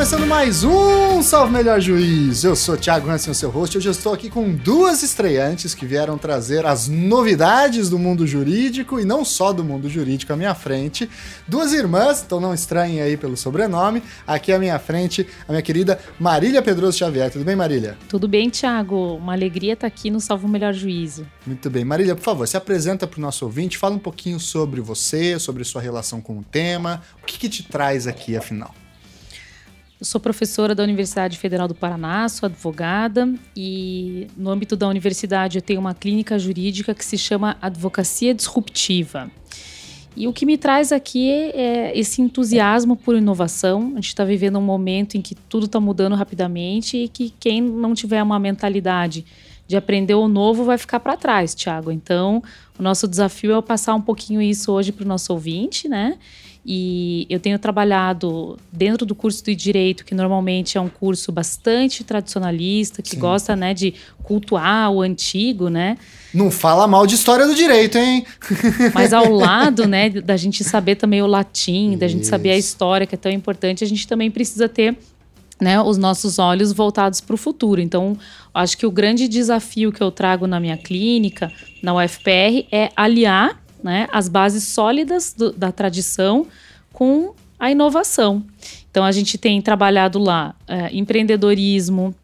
Começando mais um Salve Melhor Juiz. Eu sou Thiago Hansen, o seu host. Hoje eu estou aqui com duas estreantes que vieram trazer as novidades do mundo jurídico e não só do mundo jurídico à minha frente. Duas irmãs, então não estranhem aí pelo sobrenome. Aqui à minha frente, a minha querida Marília Pedroso Xavier. Tudo bem, Marília? Tudo bem, Thiago. Uma alegria estar aqui no Salve Melhor Juízo. Muito bem. Marília, por favor, se apresenta para o nosso ouvinte, fala um pouquinho sobre você, sobre sua relação com o tema. O que, que te traz aqui, afinal? Eu sou professora da Universidade Federal do Paraná, sou advogada e no âmbito da universidade eu tenho uma clínica jurídica que se chama Advocacia Disruptiva. E o que me traz aqui é esse entusiasmo por inovação. A gente está vivendo um momento em que tudo está mudando rapidamente e que quem não tiver uma mentalidade de aprender o novo vai ficar para trás, Tiago. Então, o nosso desafio é passar um pouquinho isso hoje para o nosso ouvinte, né? E eu tenho trabalhado dentro do curso de direito, que normalmente é um curso bastante tradicionalista, que Sim. gosta, né, de cultuar o antigo, né? Não fala mal de história do direito, hein? Mas ao lado, né, da gente saber também o latim, da gente saber a história, que é tão importante, a gente também precisa ter né, os nossos olhos voltados para o futuro. Então, acho que o grande desafio que eu trago na minha clínica, na UFPR, é aliar né, as bases sólidas do, da tradição com a inovação. Então a gente tem trabalhado lá é, empreendedorismo,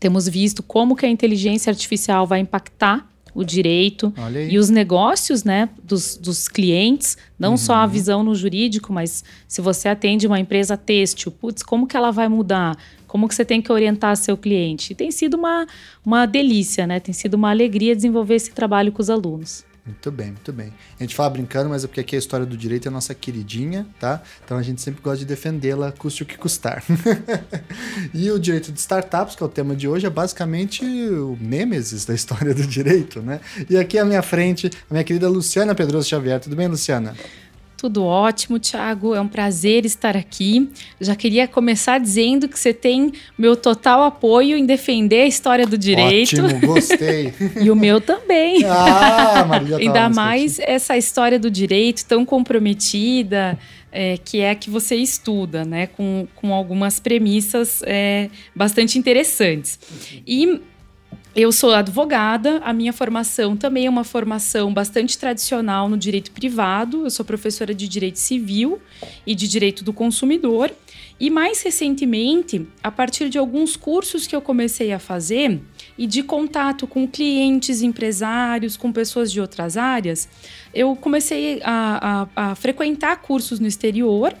temos visto como que a inteligência artificial vai impactar o direito e os negócios né, dos, dos clientes, não uhum. só a visão no jurídico, mas se você atende uma empresa têxtil, putz, como que ela vai mudar? Como que você tem que orientar seu cliente? E tem sido uma, uma delícia, né? Tem sido uma alegria desenvolver esse trabalho com os alunos. Muito bem, muito bem. A gente fala brincando, mas é porque aqui a história do direito é nossa queridinha, tá? Então a gente sempre gosta de defendê-la, custe o que custar. e o direito de startups, que é o tema de hoje, é basicamente o nêmesis da história do direito, né? E aqui à minha frente, a minha querida Luciana Pedroso Xavier. Tudo bem, Luciana? Tudo ótimo, Thiago. É um prazer estar aqui. Já queria começar dizendo que você tem meu total apoio em defender a história do direito. Ótimo, gostei. e o meu também. Ah, Maria Ainda mais essa história do direito tão comprometida. É, que é a que você estuda, né, com, com algumas premissas é, bastante interessantes. E eu sou advogada, a minha formação também é uma formação bastante tradicional no direito privado. Eu sou professora de direito civil e de direito do consumidor. E mais recentemente, a partir de alguns cursos que eu comecei a fazer e de contato com clientes, empresários, com pessoas de outras áreas, eu comecei a, a, a frequentar cursos no exterior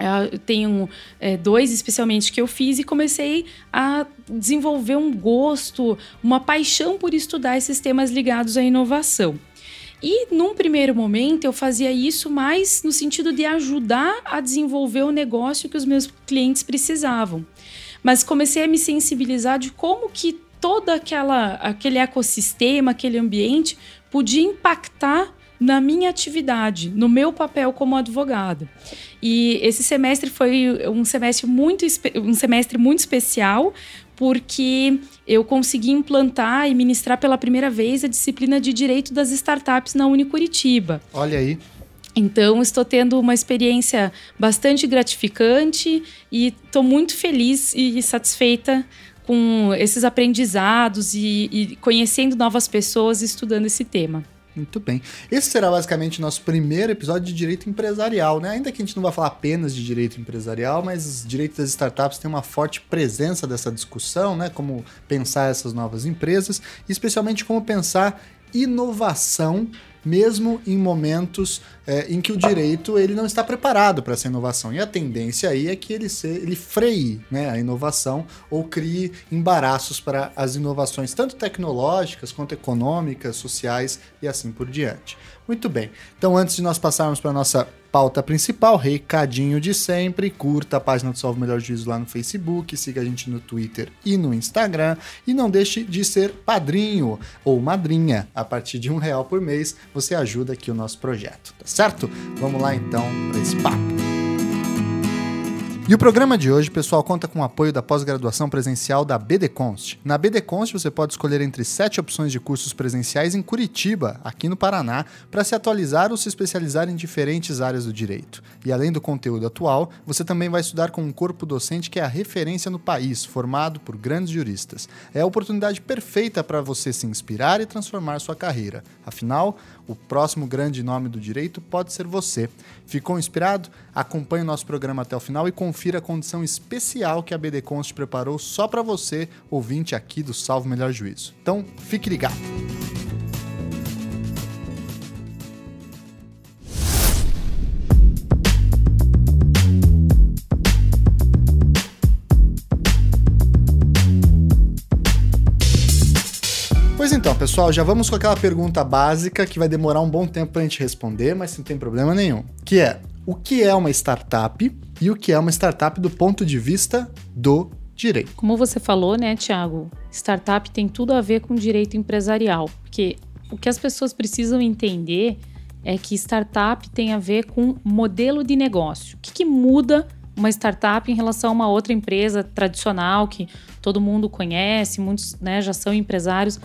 eu tenho é, dois especialmente que eu fiz e comecei a desenvolver um gosto, uma paixão por estudar esses temas ligados à inovação. E num primeiro momento eu fazia isso mais no sentido de ajudar a desenvolver o negócio que os meus clientes precisavam. Mas comecei a me sensibilizar de como que todo aquela, aquele ecossistema, aquele ambiente podia impactar na minha atividade, no meu papel como advogada. E esse semestre foi um semestre muito, um semestre muito especial, porque eu consegui implantar e ministrar pela primeira vez a disciplina de Direito das Startups na Unicuritiba. Olha aí. Então, estou tendo uma experiência bastante gratificante e estou muito feliz e satisfeita com esses aprendizados e, e conhecendo novas pessoas estudando esse tema. Muito bem. Esse será basicamente nosso primeiro episódio de direito empresarial, né? Ainda que a gente não vai falar apenas de direito empresarial, mas os direitos das startups têm uma forte presença dessa discussão, né? Como pensar essas novas empresas, e especialmente como pensar inovação mesmo em momentos é, em que o direito ele não está preparado para essa inovação. E a tendência aí é que ele, se, ele freie né, a inovação ou crie embaraços para as inovações, tanto tecnológicas quanto econômicas, sociais e assim por diante. Muito bem. Então, antes de nós passarmos para nossa pauta principal, recadinho de sempre, curta a página do Salve Melhor Juízo lá no Facebook, siga a gente no Twitter e no Instagram e não deixe de ser padrinho ou madrinha. A partir de um real por mês, você ajuda aqui o nosso projeto, tá certo? Vamos lá então para esse papo. E o programa de hoje, pessoal, conta com o apoio da pós-graduação presencial da BD Const. Na BD Const você pode escolher entre sete opções de cursos presenciais em Curitiba, aqui no Paraná, para se atualizar ou se especializar em diferentes áreas do direito. E além do conteúdo atual, você também vai estudar com um corpo docente que é a referência no país, formado por grandes juristas. É a oportunidade perfeita para você se inspirar e transformar sua carreira. Afinal, o próximo grande nome do direito pode ser você. Ficou inspirado? Acompanhe o nosso programa até o final e confira a condição especial que a BD Const preparou só para você, ouvinte aqui do Salvo Melhor Juízo. Então, fique ligado. Pois então, pessoal, já vamos com aquela pergunta básica que vai demorar um bom tempo para a gente responder, mas não tem problema nenhum. Que é: o que é uma startup e o que é uma startup do ponto de vista do direito? Como você falou, né, Tiago? Startup tem tudo a ver com direito empresarial, porque o que as pessoas precisam entender é que startup tem a ver com modelo de negócio. O que, que muda uma startup em relação a uma outra empresa tradicional que todo mundo conhece, muitos né, já são empresários.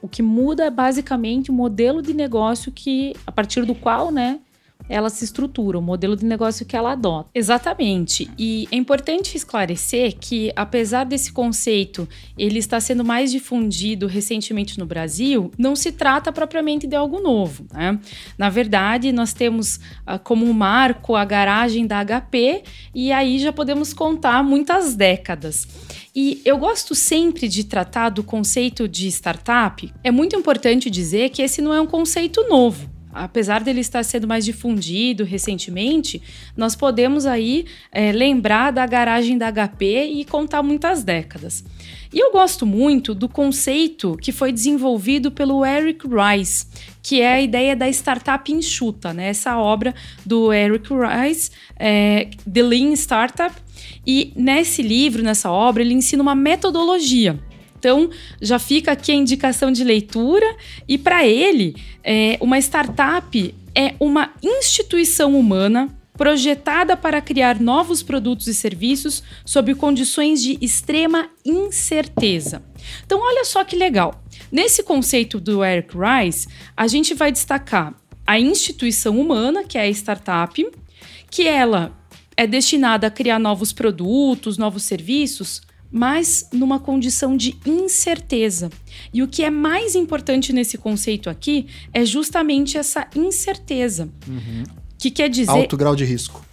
O que muda é basicamente o modelo de negócio que, a partir do qual, né, ela se estrutura, o modelo de negócio que ela adota. Exatamente. E é importante esclarecer que, apesar desse conceito ele está sendo mais difundido recentemente no Brasil, não se trata propriamente de algo novo. Né? Na verdade, nós temos uh, como marco a garagem da HP e aí já podemos contar muitas décadas. E eu gosto sempre de tratar do conceito de startup. É muito importante dizer que esse não é um conceito novo apesar dele estar sendo mais difundido recentemente, nós podemos aí é, lembrar da garagem da HP e contar muitas décadas. E eu gosto muito do conceito que foi desenvolvido pelo Eric Rice, que é a ideia da startup enxuta, né? Essa obra do Eric Rice, é, The Lean Startup. E nesse livro, nessa obra, ele ensina uma metodologia então, já fica aqui a indicação de leitura. E para ele, é, uma startup é uma instituição humana projetada para criar novos produtos e serviços sob condições de extrema incerteza. Então, olha só que legal. Nesse conceito do Eric Rice, a gente vai destacar a instituição humana, que é a startup, que ela é destinada a criar novos produtos, novos serviços mas numa condição de incerteza. E o que é mais importante nesse conceito aqui é justamente essa incerteza. Uhum. Que quer dizer. Alto grau de risco.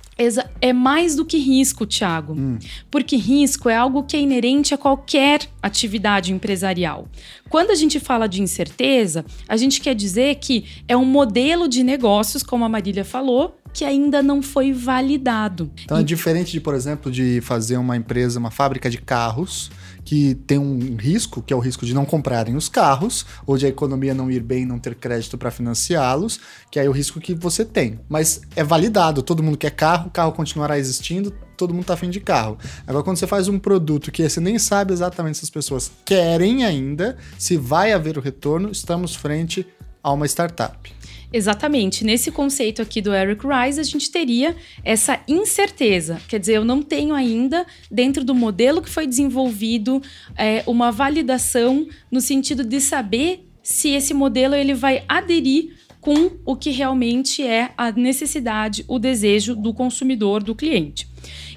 É mais do que risco, Thiago. Hum. Porque risco é algo que é inerente a qualquer atividade empresarial. Quando a gente fala de incerteza, a gente quer dizer que é um modelo de negócios, como a Marília falou, que ainda não foi validado. Então é diferente de, por exemplo, de fazer uma empresa, uma fábrica de carros, que tem um risco, que é o risco de não comprarem os carros, ou de a economia não ir bem, não ter crédito para financiá-los, que é o risco que você tem. Mas é validado, todo mundo quer carro, o carro continuará existindo, todo mundo tá afim de carro. Agora, quando você faz um produto que você nem sabe exatamente se as pessoas querem ainda, se vai haver o retorno, estamos frente a uma startup. Exatamente. Nesse conceito aqui do Eric Rice, a gente teria essa incerteza. Quer dizer, eu não tenho ainda, dentro do modelo que foi desenvolvido, é, uma validação no sentido de saber se esse modelo ele vai aderir com o que realmente é a necessidade, o desejo do consumidor, do cliente.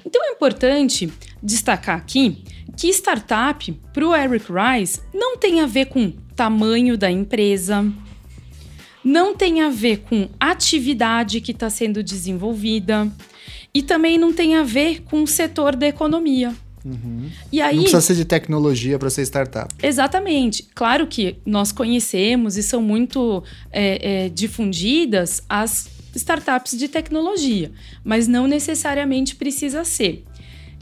Então é importante destacar aqui que startup, para o Eric Rice, não tem a ver com tamanho da empresa, não tem a ver com atividade que está sendo desenvolvida e também não tem a ver com o setor da economia. Uhum. E aí, não precisa ser de tecnologia para ser startup. Exatamente. Claro que nós conhecemos e são muito é, é, difundidas as startups de tecnologia, mas não necessariamente precisa ser.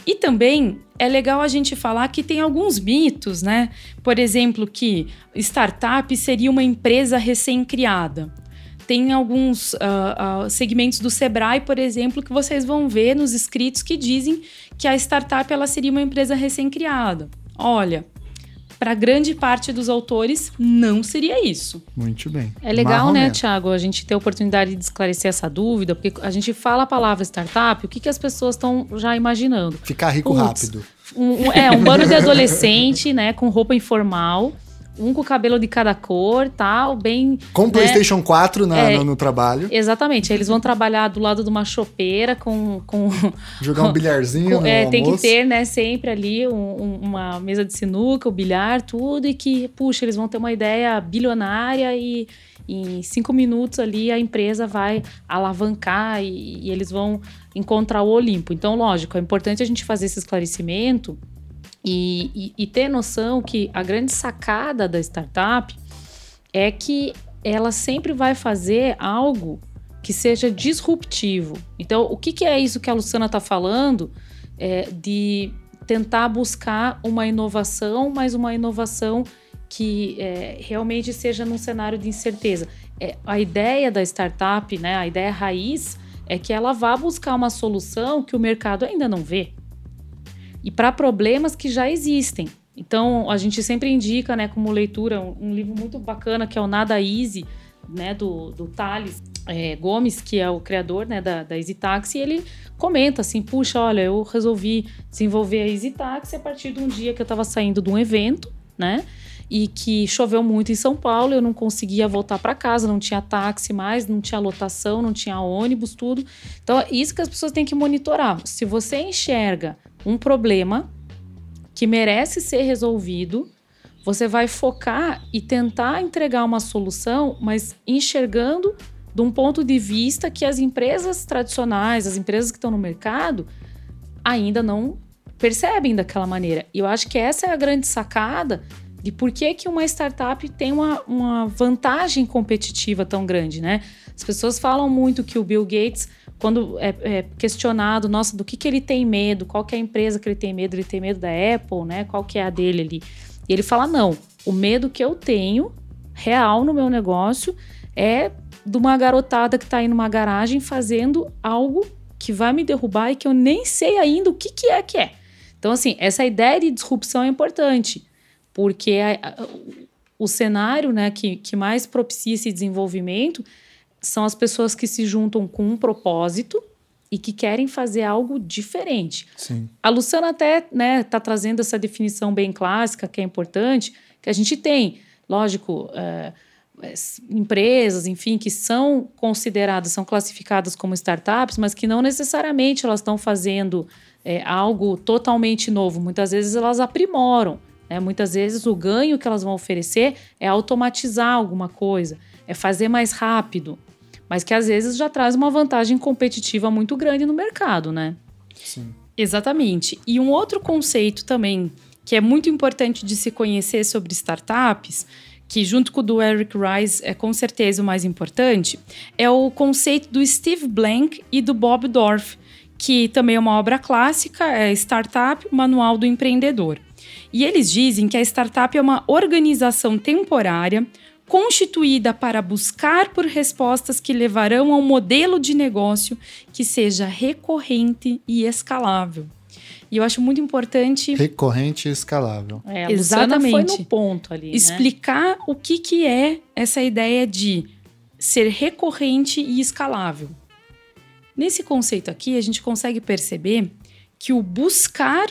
E também é legal a gente falar que tem alguns mitos, né? Por exemplo, que startup seria uma empresa recém-criada. Tem alguns uh, uh, segmentos do Sebrae, por exemplo, que vocês vão ver nos escritos que dizem que a startup ela seria uma empresa recém-criada. Olha, para grande parte dos autores não seria isso. Muito bem. É legal, né, Tiago, a gente ter a oportunidade de esclarecer essa dúvida, porque a gente fala a palavra startup, o que, que as pessoas estão já imaginando? Ficar rico Puts, rápido. Um, um, é, um bando de adolescente, né, com roupa informal um com o cabelo de cada cor, tal, bem. Com né? PlayStation 4 na, é, no, no, trabalho. Exatamente. Eles vão trabalhar do lado de uma chopeira com. com Jogar um bilharzinho. Com, é, tem que ter, né, sempre ali um, um, uma mesa de sinuca, o bilhar, tudo, e que, puxa, eles vão ter uma ideia bilionária e em cinco minutos ali a empresa vai alavancar e, e eles vão encontrar o Olimpo. Então, lógico, é importante a gente fazer esse esclarecimento e, e, e ter noção que a grande sacada da startup é que ela sempre vai fazer algo que seja disruptivo. Então, o que, que é isso que a Luciana está falando? É de tentar buscar uma inovação, mas uma inovação que é, realmente seja num cenário de incerteza. É, a ideia da startup, né, a ideia raiz, é que ela vá buscar uma solução que o mercado ainda não vê e para problemas que já existem. Então, a gente sempre indica, né, como leitura, um, livro muito bacana que é o Nada Easy, né, do, do Thales é, Gomes, que é o criador, né, da, da Easy Taxi, e ele comenta assim, puxa, olha, eu resolvi desenvolver a Easy Taxi a partir de um dia que eu estava saindo de um evento, né, e que choveu muito em São Paulo, eu não conseguia voltar para casa, não tinha táxi mais, não tinha lotação, não tinha ônibus, tudo. Então, é isso que as pessoas têm que monitorar. Se você enxerga um problema que merece ser resolvido, você vai focar e tentar entregar uma solução, mas enxergando de um ponto de vista que as empresas tradicionais, as empresas que estão no mercado, ainda não percebem daquela maneira. E eu acho que essa é a grande sacada de por que, que uma startup tem uma, uma vantagem competitiva tão grande, né? As pessoas falam muito que o Bill Gates quando é, é, questionado, nossa, do que, que ele tem medo, qual que é a empresa que ele tem medo, ele tem medo da Apple, né? Qual que é a dele ali? E ele fala, não, o medo que eu tenho, real no meu negócio, é de uma garotada que está aí numa garagem fazendo algo que vai me derrubar e que eu nem sei ainda o que, que é que é. Então, assim, essa ideia de disrupção é importante, porque a, a, o cenário né, que, que mais propicia esse desenvolvimento são as pessoas que se juntam com um propósito e que querem fazer algo diferente. Sim. A Luciana até está né, tá trazendo essa definição bem clássica, que é importante, que a gente tem, lógico, é, empresas, enfim, que são consideradas, são classificadas como startups, mas que não necessariamente elas estão fazendo é, algo totalmente novo. Muitas vezes elas aprimoram. Né? Muitas vezes o ganho que elas vão oferecer é automatizar alguma coisa, é fazer mais rápido mas que às vezes já traz uma vantagem competitiva muito grande no mercado, né? Sim. Exatamente. E um outro conceito também que é muito importante de se conhecer sobre startups, que junto com o do Eric Rice é com certeza o mais importante, é o conceito do Steve Blank e do Bob Dorff, que também é uma obra clássica, é Startup, Manual do Empreendedor. E eles dizem que a startup é uma organização temporária constituída para buscar por respostas que levarão a um modelo de negócio que seja recorrente e escalável. E eu acho muito importante. Recorrente e escalável. É, Exatamente. foi no ponto ali. Né? Explicar né? o que, que é essa ideia de ser recorrente e escalável. Nesse conceito aqui, a gente consegue perceber que o buscar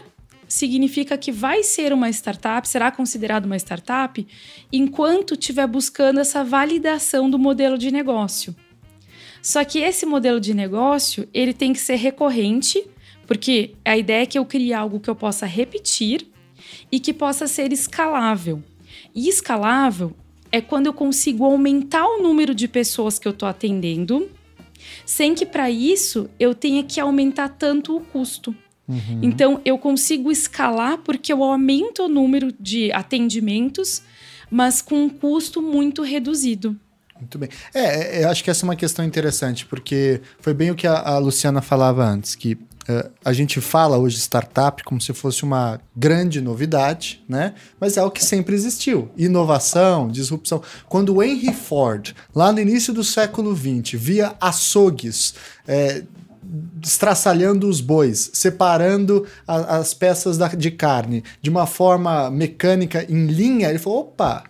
significa que vai ser uma startup, será considerado uma startup, enquanto estiver buscando essa validação do modelo de negócio. Só que esse modelo de negócio, ele tem que ser recorrente, porque a ideia é que eu crie algo que eu possa repetir e que possa ser escalável. E escalável é quando eu consigo aumentar o número de pessoas que eu estou atendendo, sem que para isso eu tenha que aumentar tanto o custo. Uhum. Então, eu consigo escalar porque eu aumento o número de atendimentos, mas com um custo muito reduzido. Muito bem. É, é, eu acho que essa é uma questão interessante, porque foi bem o que a, a Luciana falava antes, que uh, a gente fala hoje startup como se fosse uma grande novidade, né? Mas é o que sempre existiu. Inovação, disrupção. Quando o Henry Ford, lá no início do século XX, via açougues é, estraçalhando os bois, separando a, as peças da, de carne de uma forma mecânica em linha, ele falou: opa,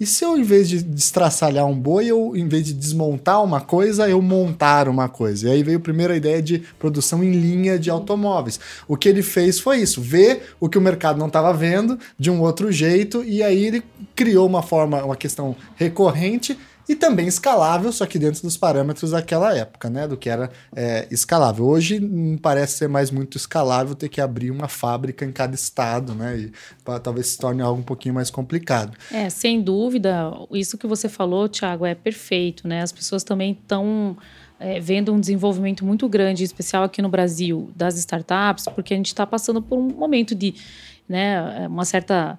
e se eu, em vez de destraçalhar um boi, eu, em vez de desmontar uma coisa, eu montar uma coisa? E aí veio a primeira ideia de produção em linha de automóveis. O que ele fez foi isso: ver o que o mercado não estava vendo de um outro jeito, e aí ele criou uma forma, uma questão recorrente e também escalável, só que dentro dos parâmetros daquela época, né? Do que era é, escalável. Hoje não parece ser mais muito escalável ter que abrir uma fábrica em cada estado, né? E pra, talvez se torne algo um pouquinho mais complicado. É, sem dúvida, isso que você falou, Thiago, é perfeito, né? As pessoas também estão é, vendo um desenvolvimento muito grande, especial aqui no Brasil, das startups, porque a gente está passando por um momento de né, uma certa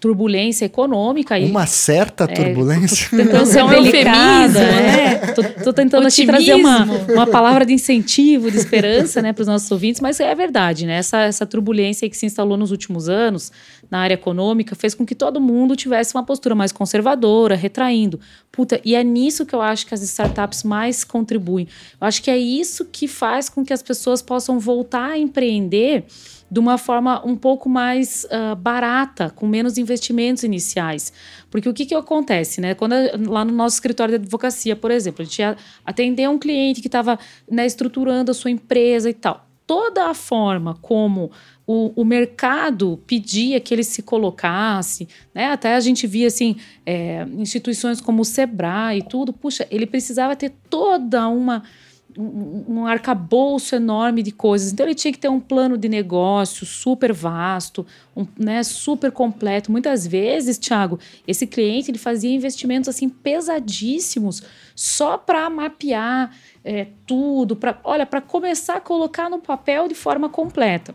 turbulência econômica. E, Uma certa turbulência? É, tentando ser um eufemismo, né? Tô, tô tentando aqui trazer uma, uma palavra de incentivo, de esperança né, para os nossos ouvintes, mas é verdade, né? Essa, essa turbulência que se instalou nos últimos anos na área econômica fez com que todo mundo tivesse uma postura mais conservadora, retraindo. Puta, e é nisso que eu acho que as startups mais contribuem. Eu acho que é isso que faz com que as pessoas possam voltar a empreender de uma forma um pouco mais uh, barata, com menos investimentos iniciais. Porque o que, que acontece, né? Quando lá no nosso escritório de advocacia, por exemplo, a gente ia atender um cliente que estava né, estruturando a sua empresa e tal. Toda a forma como o, o, mercado pedia que ele se colocasse, né? Até a gente via assim é, instituições como o Sebrae e tudo. Puxa, ele precisava ter toda uma um, arcabouço enorme de coisas. Então ele tinha que ter um plano de negócio super vasto, um, né, super completo. Muitas vezes, Thiago, esse cliente ele fazia investimentos assim pesadíssimos só para mapear é, tudo, para olha, para começar a colocar no papel de forma completa.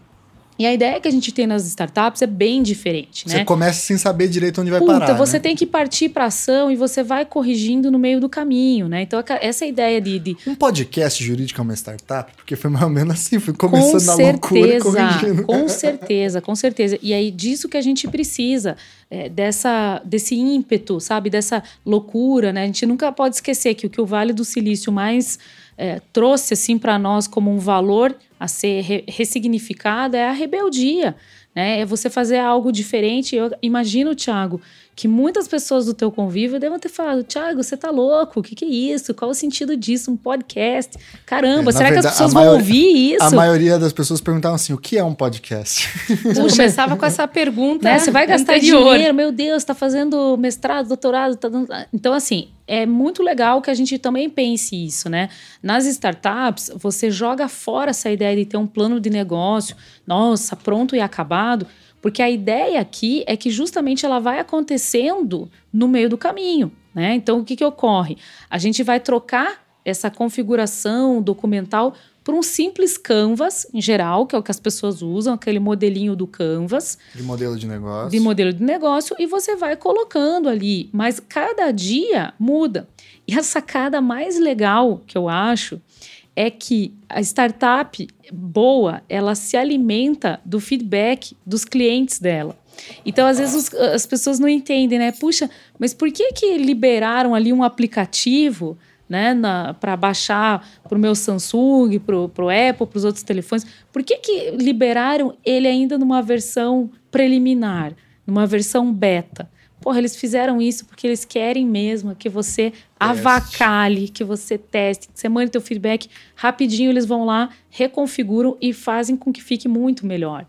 E a ideia que a gente tem nas startups é bem diferente, né? Você começa sem saber direito onde vai Puta, parar. Você né? tem que partir para ação e você vai corrigindo no meio do caminho, né? Então essa ideia de, de, um podcast jurídico é uma startup, porque foi mais ou menos assim, fui começando com na certeza, loucura corrigindo. Com certeza, com certeza. E aí disso que a gente precisa. É, dessa, desse ímpeto, sabe? Dessa loucura, né? A gente nunca pode esquecer que o que o Vale do Silício mais é, trouxe assim para nós como um valor a ser re ressignificado é a rebeldia, né? É você fazer algo diferente. Eu imagino, Tiago, que muitas pessoas do teu convívio devem ter falado: Tiago, você tá louco? O que, que é isso? Qual o sentido disso? Um podcast? Caramba, é, será verdade, que as pessoas vão ouvir isso? A maioria das pessoas perguntavam assim: o que é um podcast? Eu começava com essa pergunta. Né? Você vai gastar anterior. dinheiro, meu Deus, tá fazendo mestrado, doutorado, tá dando. Então, assim, é muito legal que a gente também pense isso, né? Nas startups, você joga fora essa ideia de ter um plano de negócio, nossa, pronto e acabado, porque a ideia aqui é que justamente ela vai acontecendo no meio do caminho, né? Então, o que, que ocorre? A gente vai trocar essa configuração documental por um simples Canvas, em geral, que é o que as pessoas usam, aquele modelinho do Canvas. De modelo de negócio. De modelo de negócio, e você vai colocando ali. Mas cada dia muda. E a sacada mais legal que eu acho é que a startup boa, ela se alimenta do feedback dos clientes dela. Então, às vezes, os, as pessoas não entendem, né? Puxa, mas por que que liberaram ali um aplicativo né, para baixar para o meu Samsung, para o Apple, para os outros telefones. Por que, que liberaram ele ainda numa versão preliminar, numa versão beta? Porra, eles fizeram isso porque eles querem mesmo que você teste. avacalhe, que você teste, que você mande teu feedback rapidinho, eles vão lá, reconfiguram e fazem com que fique muito melhor.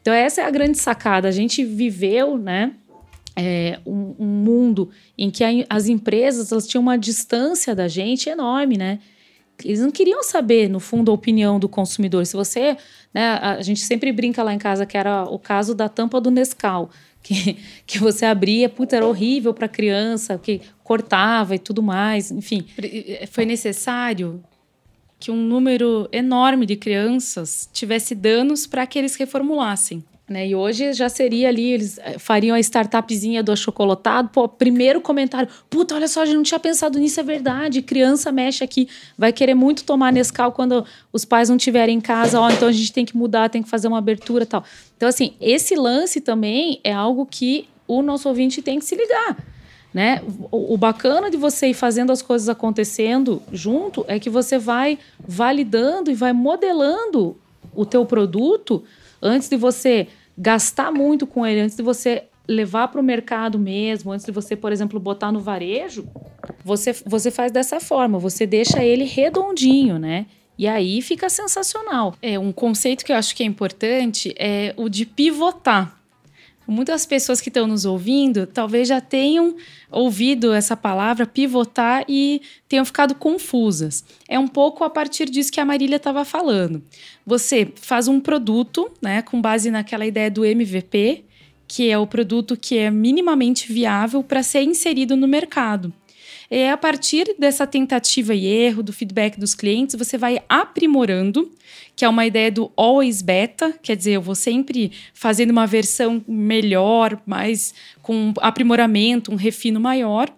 Então essa é a grande sacada. A gente viveu, né, é, um, um, mundo em que a, as empresas elas tinham uma distância da gente enorme, né? Eles não queriam saber, no fundo, a opinião do consumidor. Se você. Né, a, a gente sempre brinca lá em casa que era o caso da tampa do Nescau. Que, que você abria, puta, era horrível para criança, que cortava e tudo mais, enfim. Foi necessário que um número enorme de crianças tivesse danos para que eles reformulassem. Né? E hoje já seria ali, eles eh, fariam a startupzinha do achocolatado. Pô, primeiro comentário: puta, olha só, a gente não tinha pensado nisso, é verdade. Criança mexe aqui, vai querer muito tomar Nescau quando os pais não estiverem em casa. Ó, então a gente tem que mudar, tem que fazer uma abertura tal. Então, assim, esse lance também é algo que o nosso ouvinte tem que se ligar. Né? O, o bacana de você ir fazendo as coisas acontecendo junto é que você vai validando e vai modelando o teu produto antes de você gastar muito com ele, antes de você levar para o mercado mesmo, antes de você, por exemplo, botar no varejo, você, você faz dessa forma, você deixa ele redondinho, né? E aí fica sensacional. É um conceito que eu acho que é importante é o de pivotar. Muitas pessoas que estão nos ouvindo talvez já tenham ouvido essa palavra pivotar e tenham ficado confusas. É um pouco a partir disso que a Marília estava falando. Você faz um produto, né, com base naquela ideia do MVP, que é o produto que é minimamente viável para ser inserido no mercado. É a partir dessa tentativa e erro, do feedback dos clientes, você vai aprimorando, que é uma ideia do always beta, quer dizer, eu vou sempre fazendo uma versão melhor, mais com aprimoramento, um refino maior.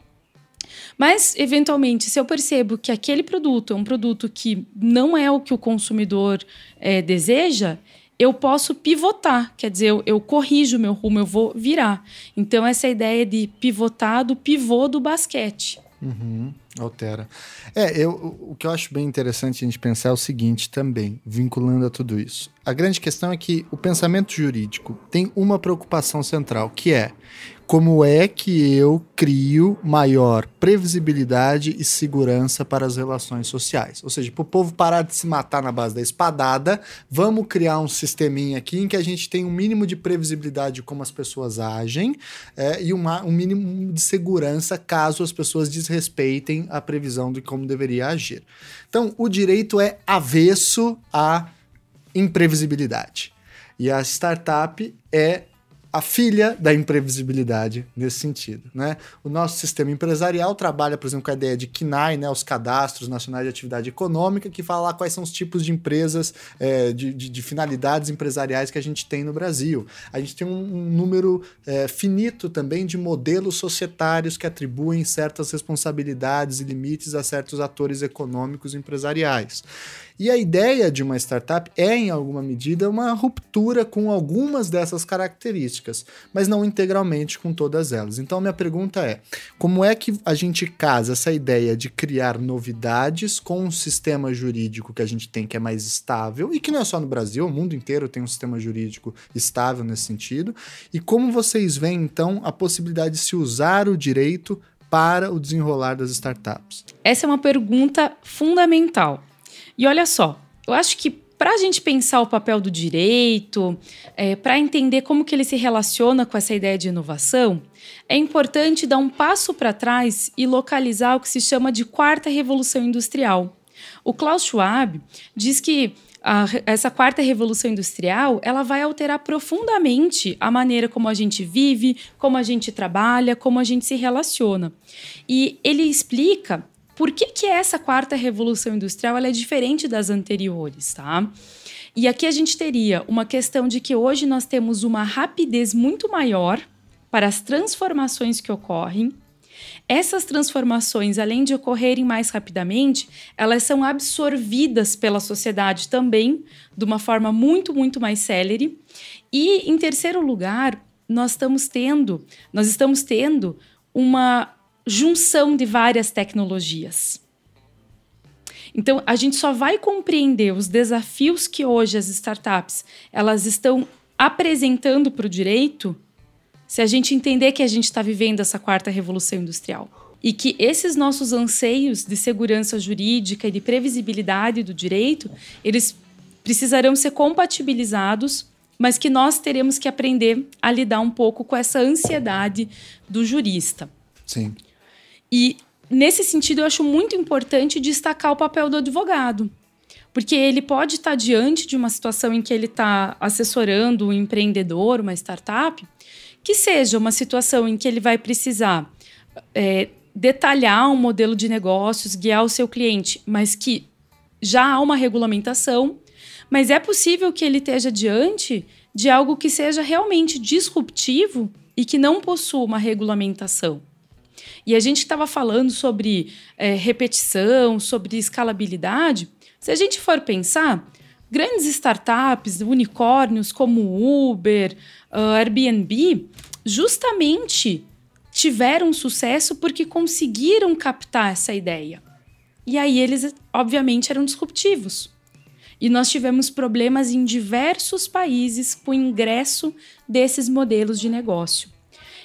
Mas, eventualmente, se eu percebo que aquele produto é um produto que não é o que o consumidor é, deseja, eu posso pivotar, quer dizer, eu, eu corrijo meu rumo, eu vou virar. Então, essa ideia de pivotar do pivô do basquete. Uhum, altera. É, eu, o que eu acho bem interessante a gente pensar é o seguinte também, vinculando a tudo isso. A grande questão é que o pensamento jurídico tem uma preocupação central, que é como é que eu crio maior previsibilidade e segurança para as relações sociais. Ou seja, para o povo parar de se matar na base da espadada, vamos criar um sisteminha aqui em que a gente tem um mínimo de previsibilidade de como as pessoas agem é, e uma, um mínimo de segurança caso as pessoas desrespeitem a previsão de como deveria agir. Então, o direito é avesso à imprevisibilidade. E a startup é a filha da imprevisibilidade nesse sentido. Né? O nosso sistema empresarial trabalha, por exemplo, com a ideia de KNAI, né, os cadastros nacionais de atividade econômica, que fala lá quais são os tipos de empresas, é, de, de, de, finalidades empresariais que a gente tem no Brasil. A gente tem um, um número é, finito também de modelos societários que atribuem certas responsabilidades e limites a certos atores econômicos empresariais. E a ideia de uma startup é, em alguma medida, uma ruptura com algumas dessas características, mas não integralmente com todas elas. Então, minha pergunta é: como é que a gente casa essa ideia de criar novidades com um sistema jurídico que a gente tem que é mais estável e que não é só no Brasil, o mundo inteiro tem um sistema jurídico estável nesse sentido? E como vocês veem, então, a possibilidade de se usar o direito para o desenrolar das startups? Essa é uma pergunta fundamental. E olha só, eu acho que para a gente pensar o papel do direito, é, para entender como que ele se relaciona com essa ideia de inovação, é importante dar um passo para trás e localizar o que se chama de quarta revolução industrial. O Klaus Schwab diz que a, essa quarta revolução industrial ela vai alterar profundamente a maneira como a gente vive, como a gente trabalha, como a gente se relaciona. E ele explica por que, que essa quarta revolução industrial é diferente das anteriores, tá? E aqui a gente teria uma questão de que hoje nós temos uma rapidez muito maior para as transformações que ocorrem. Essas transformações, além de ocorrerem mais rapidamente, elas são absorvidas pela sociedade também de uma forma muito, muito mais célere. E em terceiro lugar, nós estamos tendo, nós estamos tendo uma junção de várias tecnologias. Então, a gente só vai compreender os desafios que hoje as startups elas estão apresentando para o direito se a gente entender que a gente está vivendo essa quarta revolução industrial e que esses nossos anseios de segurança jurídica e de previsibilidade do direito eles precisarão ser compatibilizados, mas que nós teremos que aprender a lidar um pouco com essa ansiedade do jurista. Sim. E nesse sentido, eu acho muito importante destacar o papel do advogado. Porque ele pode estar diante de uma situação em que ele está assessorando um empreendedor, uma startup, que seja uma situação em que ele vai precisar é, detalhar um modelo de negócios, guiar o seu cliente, mas que já há uma regulamentação, mas é possível que ele esteja diante de algo que seja realmente disruptivo e que não possua uma regulamentação. E a gente estava falando sobre é, repetição, sobre escalabilidade. Se a gente for pensar, grandes startups, unicórnios como Uber, uh, Airbnb, justamente tiveram sucesso porque conseguiram captar essa ideia. E aí eles, obviamente, eram disruptivos. E nós tivemos problemas em diversos países com o ingresso desses modelos de negócio.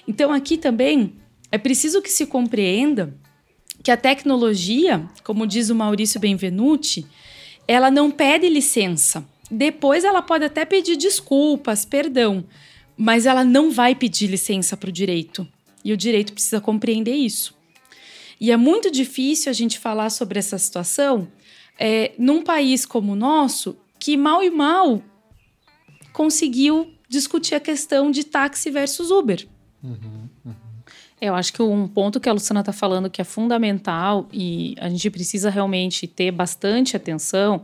Então, aqui também é preciso que se compreenda que a tecnologia, como diz o Maurício Benvenuti, ela não pede licença. Depois ela pode até pedir desculpas, perdão, mas ela não vai pedir licença para o direito. E o direito precisa compreender isso. E é muito difícil a gente falar sobre essa situação é, num país como o nosso, que mal e mal conseguiu discutir a questão de táxi versus Uber. Uhum. Eu acho que um ponto que a Luciana está falando que é fundamental e a gente precisa realmente ter bastante atenção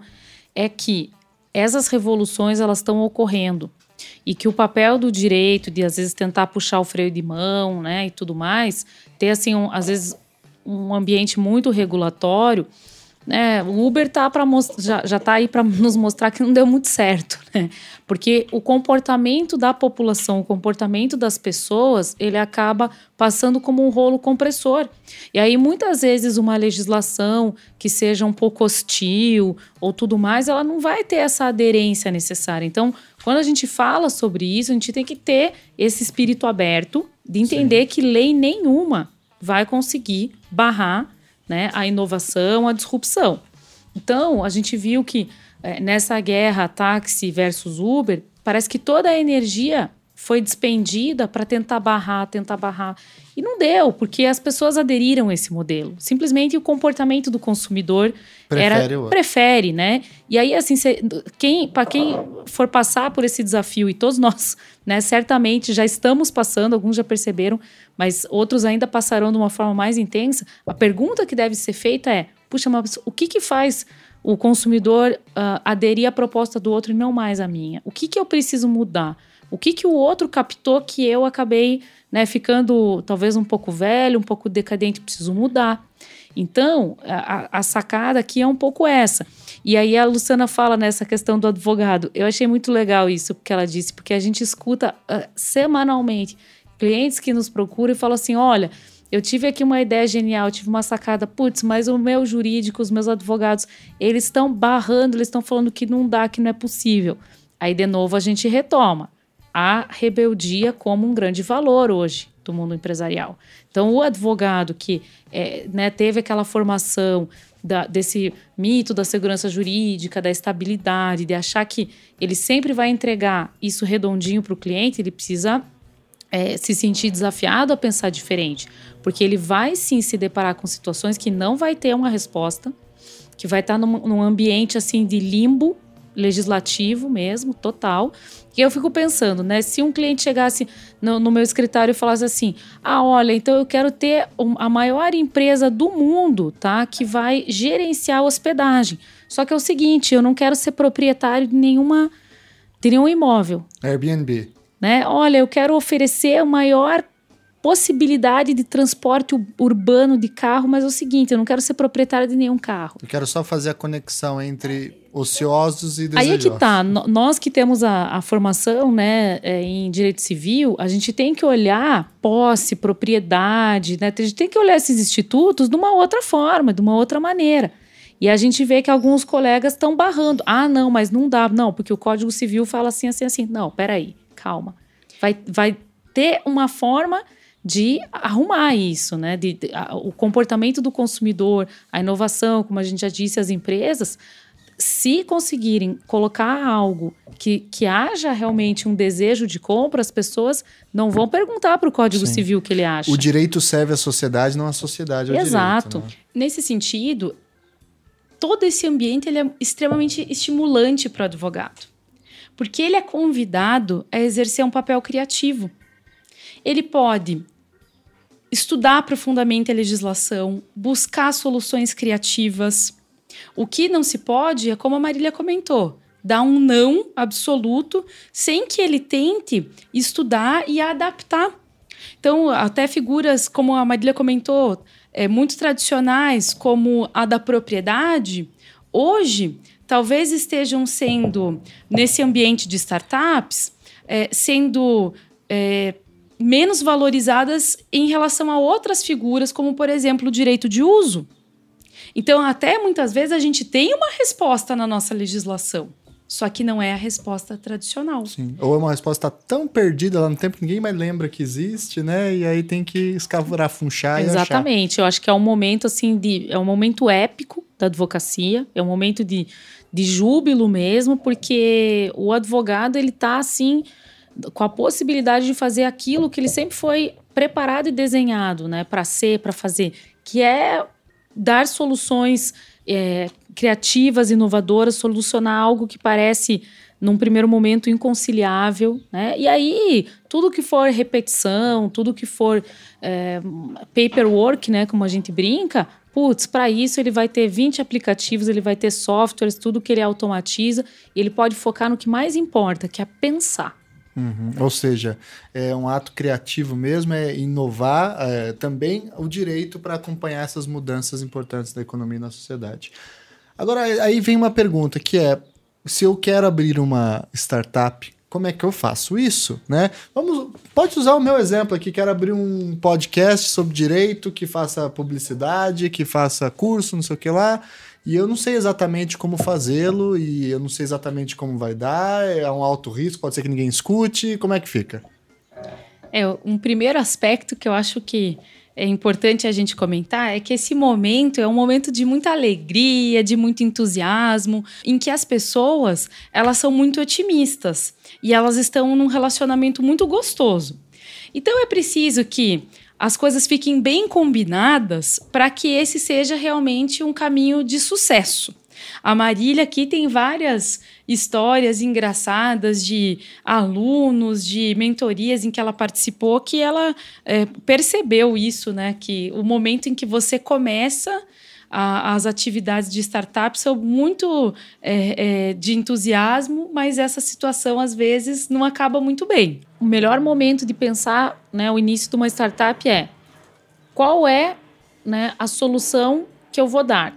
é que essas revoluções elas estão ocorrendo e que o papel do direito de às vezes tentar puxar o freio de mão, né, e tudo mais, ter assim um, às vezes um ambiente muito regulatório, né? O Uber tá para já, já tá aí para nos mostrar que não deu muito certo, né? Porque o comportamento da população, o comportamento das pessoas, ele acaba passando como um rolo compressor. E aí muitas vezes uma legislação que seja um pouco hostil ou tudo mais, ela não vai ter essa aderência necessária. Então, quando a gente fala sobre isso, a gente tem que ter esse espírito aberto de entender Sim. que lei nenhuma vai conseguir barrar né, a inovação, a disrupção. Então, a gente viu que é, nessa guerra táxi versus Uber, parece que toda a energia foi despendida para tentar barrar, tentar barrar. E não deu, porque as pessoas aderiram a esse modelo. Simplesmente o comportamento do consumidor prefere, era, prefere né? E aí, assim, quem, para quem for passar por esse desafio, e todos nós, né, certamente já estamos passando, alguns já perceberam, mas outros ainda passarão de uma forma mais intensa. A pergunta que deve ser feita é: puxa, mas o que, que faz o consumidor uh, aderir à proposta do outro e não mais à minha? O que, que eu preciso mudar? O que, que o outro captou que eu acabei né, ficando talvez um pouco velho, um pouco decadente, preciso mudar. Então, a, a, sacada aqui é um pouco essa. E aí a Luciana fala nessa questão do advogado. Eu achei muito legal isso que ela disse, porque a gente escuta uh, semanalmente clientes que nos procuram e falam assim: olha. Eu tive aqui uma ideia genial, tive uma sacada, putz, mas o meu jurídico, os meus advogados, eles estão barrando, eles estão falando que não dá, que não é possível. Aí, de novo, a gente retoma a rebeldia como um grande valor hoje do mundo empresarial. Então, o advogado que é, né, teve aquela formação da, desse mito da segurança jurídica, da estabilidade, de achar que ele sempre vai entregar isso redondinho para o cliente, ele precisa é, se sentir desafiado a pensar diferente, porque ele vai sim se deparar com situações que não vai ter uma resposta, que vai estar num, num ambiente assim de limbo legislativo mesmo, total. E eu fico pensando, né? Se um cliente chegasse no, no meu escritório e falasse assim: ah, olha, então eu quero ter a maior empresa do mundo, tá? Que vai gerenciar a hospedagem. Só que é o seguinte, eu não quero ser proprietário de nenhuma de nenhum imóvel. Airbnb. Né? Olha, eu quero oferecer a maior possibilidade de transporte urbano de carro, mas é o seguinte, eu não quero ser proprietário de nenhum carro. Eu quero só fazer a conexão entre ociosos e desejosos. Aí é que tá. Nós que temos a, a formação né, é, em direito civil, a gente tem que olhar posse, propriedade, né? A gente tem que olhar esses institutos de uma outra forma, de uma outra maneira. E a gente vê que alguns colegas estão barrando. Ah, não, mas não dá. Não, porque o Código Civil fala assim, assim, assim. Não, peraí, calma. Vai, vai ter uma forma de arrumar isso, né? De, de a, o comportamento do consumidor, a inovação, como a gente já disse, as empresas, se conseguirem colocar algo que, que haja realmente um desejo de compra, as pessoas não vão perguntar para o Código Sim. Civil o que ele acha. O direito serve à sociedade, não a sociedade ao Exato. direito. Né? Nesse sentido, todo esse ambiente ele é extremamente estimulante para o advogado, porque ele é convidado a exercer um papel criativo. Ele pode estudar profundamente a legislação, buscar soluções criativas. O que não se pode é, como a Marília comentou, dar um não absoluto sem que ele tente estudar e adaptar. Então, até figuras, como a Marília comentou, é, muito tradicionais, como a da propriedade, hoje talvez estejam sendo, nesse ambiente de startups, é, sendo é, menos valorizadas em relação a outras figuras, como, por exemplo, o direito de uso. Então, até muitas vezes a gente tem uma resposta na nossa legislação. Só que não é a resposta tradicional. Sim. Ou é uma resposta tão perdida lá no tempo que ninguém mais lembra que existe, né? E aí tem que escavurafunchar Exatamente. Eu acho que é um momento assim de é um momento épico da advocacia, é um momento de, de júbilo mesmo, porque o advogado ele tá assim com a possibilidade de fazer aquilo que ele sempre foi preparado e desenhado, né, para ser, para fazer, que é dar soluções é, criativas, inovadoras, solucionar algo que parece num primeiro momento inconciliável, né? E aí tudo que for repetição, tudo que for é, paperwork, né, como a gente brinca, putz, para isso ele vai ter 20 aplicativos, ele vai ter softwares, tudo que ele automatiza, ele pode focar no que mais importa, que é pensar. Uhum. Ou seja, é um ato criativo mesmo, é inovar é, também o direito para acompanhar essas mudanças importantes da economia e na sociedade. Agora, aí vem uma pergunta que é: se eu quero abrir uma startup, como é que eu faço isso, né? Vamos, pode usar o meu exemplo aqui, quero abrir um podcast sobre direito que faça publicidade, que faça curso, não sei o que lá. E eu não sei exatamente como fazê-lo, e eu não sei exatamente como vai dar, é um alto risco, pode ser que ninguém escute, como é que fica? É, um primeiro aspecto que eu acho que é importante a gente comentar é que esse momento é um momento de muita alegria, de muito entusiasmo, em que as pessoas, elas são muito otimistas e elas estão num relacionamento muito gostoso. Então é preciso que as coisas fiquem bem combinadas para que esse seja realmente um caminho de sucesso. A Marília aqui tem várias histórias engraçadas de alunos, de mentorias em que ela participou, que ela é, percebeu isso, né? Que o momento em que você começa a, as atividades de startup são muito é, é, de entusiasmo, mas essa situação às vezes não acaba muito bem. O melhor momento de pensar né, o início de uma startup é qual é né, a solução que eu vou dar,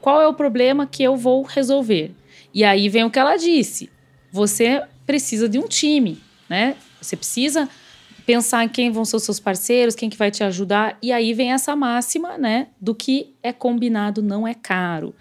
qual é o problema que eu vou resolver. E aí vem o que ela disse: você precisa de um time, né? Você precisa pensar em quem vão ser os seus parceiros, quem que vai te ajudar. E aí vem essa máxima, né, do que é combinado não é caro.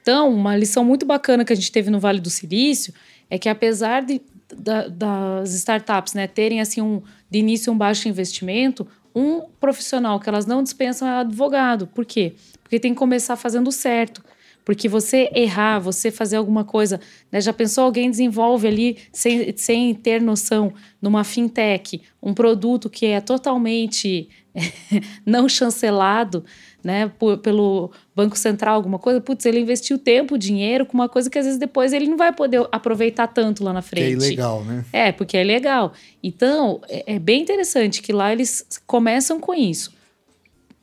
Então, uma lição muito bacana que a gente teve no Vale do Silício é que apesar de, da, das startups, né, terem assim um de início um baixo investimento, um profissional que elas não dispensam é advogado. Por quê? Porque tem que começar fazendo certo. Porque você errar, você fazer alguma coisa, né? já pensou alguém desenvolve ali sem, sem ter noção numa fintech um produto que é totalmente não chancelado, né, por, pelo Banco Central, alguma coisa, putz, ele investiu tempo, dinheiro com uma coisa que às vezes depois ele não vai poder aproveitar tanto lá na frente. Que é ilegal, né? É, porque é legal. Então, é, é bem interessante que lá eles começam com isso.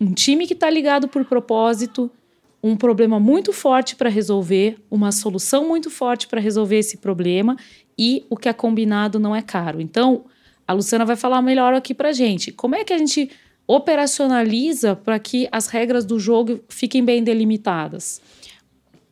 Um time que está ligado por propósito, um problema muito forte para resolver, uma solução muito forte para resolver esse problema e o que é combinado não é caro. Então, a Luciana vai falar melhor aqui para gente. Como é que a gente operacionaliza para que as regras do jogo fiquem bem delimitadas?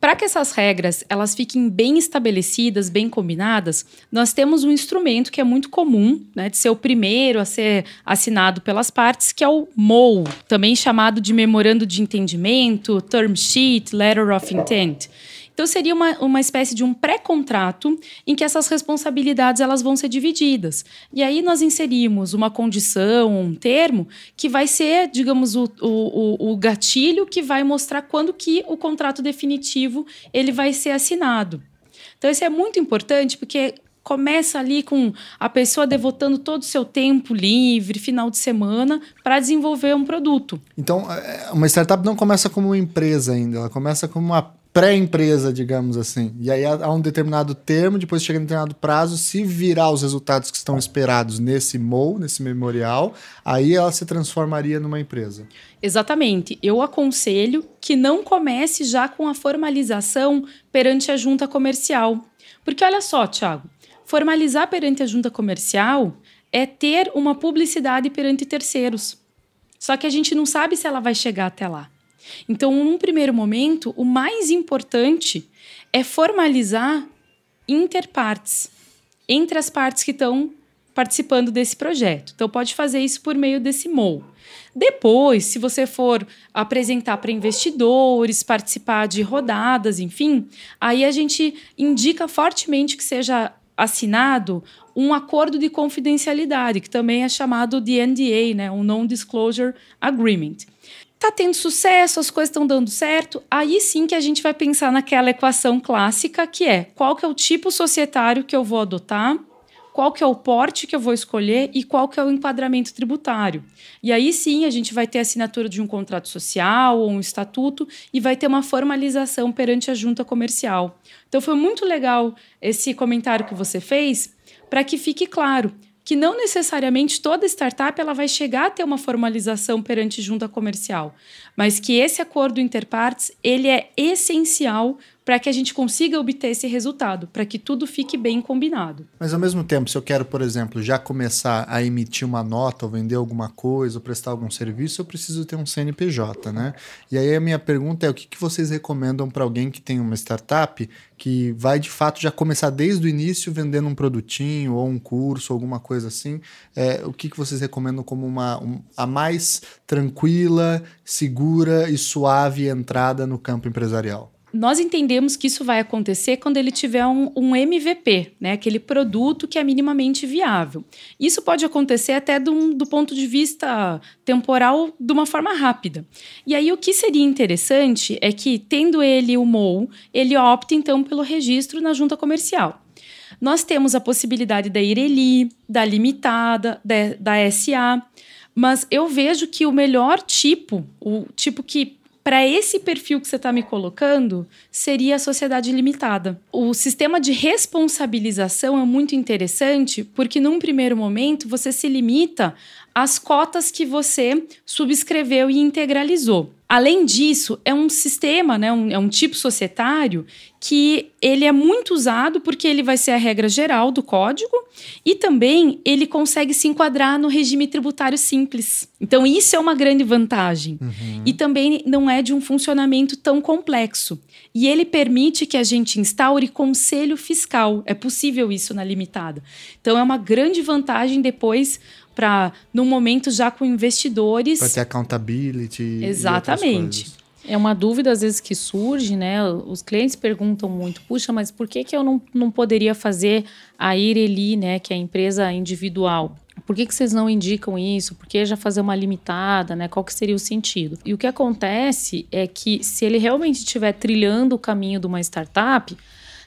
Para que essas regras elas fiquem bem estabelecidas, bem combinadas, nós temos um instrumento que é muito comum, né, de ser o primeiro a ser assinado pelas partes, que é o MOU, também chamado de Memorando de Entendimento, Term Sheet, Letter of Intent. Então seria uma, uma espécie de um pré-contrato em que essas responsabilidades elas vão ser divididas. E aí nós inserimos uma condição, um termo, que vai ser, digamos, o, o, o gatilho que vai mostrar quando que o contrato definitivo ele vai ser assinado. Então isso é muito importante porque começa ali com a pessoa devotando todo o seu tempo livre, final de semana, para desenvolver um produto. Então, é, uma startup não começa como uma empresa ainda, ela começa como uma pré-empresa, digamos assim. E aí há um determinado termo, depois chega um determinado prazo, se virar os resultados que estão esperados nesse MOU, nesse memorial, aí ela se transformaria numa empresa. Exatamente. Eu aconselho que não comece já com a formalização perante a junta comercial. Porque olha só, Thiago, formalizar perante a junta comercial é ter uma publicidade perante terceiros. Só que a gente não sabe se ela vai chegar até lá. Então, num primeiro momento, o mais importante é formalizar interpartes entre as partes que estão participando desse projeto. Então, pode fazer isso por meio desse MOU. Depois, se você for apresentar para investidores, participar de rodadas, enfim, aí a gente indica fortemente que seja assinado um acordo de confidencialidade, que também é chamado de NDA, né, um Non-Disclosure Agreement. Tá tendo sucesso, as coisas estão dando certo, aí sim que a gente vai pensar naquela equação clássica que é qual que é o tipo societário que eu vou adotar, qual que é o porte que eu vou escolher e qual que é o enquadramento tributário. E aí sim a gente vai ter a assinatura de um contrato social ou um estatuto e vai ter uma formalização perante a junta comercial. Então foi muito legal esse comentário que você fez para que fique claro que não necessariamente toda startup ela vai chegar a ter uma formalização perante junta comercial, mas que esse acordo interpartes ele é essencial para que a gente consiga obter esse resultado, para que tudo fique bem combinado. Mas ao mesmo tempo, se eu quero, por exemplo, já começar a emitir uma nota ou vender alguma coisa ou prestar algum serviço, eu preciso ter um CNPJ, né? E aí a minha pergunta é o que, que vocês recomendam para alguém que tem uma startup que vai de fato já começar desde o início vendendo um produtinho ou um curso, alguma coisa assim? É, o que, que vocês recomendam como uma um, a mais tranquila, segura e suave entrada no campo empresarial? Nós entendemos que isso vai acontecer quando ele tiver um, um, MVP, né? aquele produto que é minimamente viável. Isso pode acontecer até do, do ponto de vista temporal de uma forma rápida. E aí o que seria interessante é que, tendo ele o MOU, ele opta então pelo registro na junta comercial. Nós temos a possibilidade da Ireli, da Limitada, da, da SA, mas eu vejo que o melhor tipo, o tipo que para esse perfil que você está me colocando, seria a sociedade limitada. O sistema de responsabilização é muito interessante porque, num primeiro momento, você se limita às cotas que você subscreveu e integralizou. Além disso, é um sistema, né, um, é um tipo societário que ele é muito usado porque ele vai ser a regra geral do código e também ele consegue se enquadrar no regime tributário simples. Então, isso é uma grande vantagem. Uhum. E também não é de um funcionamento tão complexo. E ele permite que a gente instaure conselho fiscal. É possível isso na limitada. Então, é uma grande vantagem depois para, num momento já com investidores. Para ter accountability. Exatamente. É uma dúvida às vezes que surge, né? Os clientes perguntam muito, puxa, mas por que, que eu não, não poderia fazer a Ireli, né? Que é a empresa individual. Por que, que vocês não indicam isso? Por que já fazer uma limitada, né? Qual que seria o sentido? E o que acontece é que se ele realmente estiver trilhando o caminho de uma startup,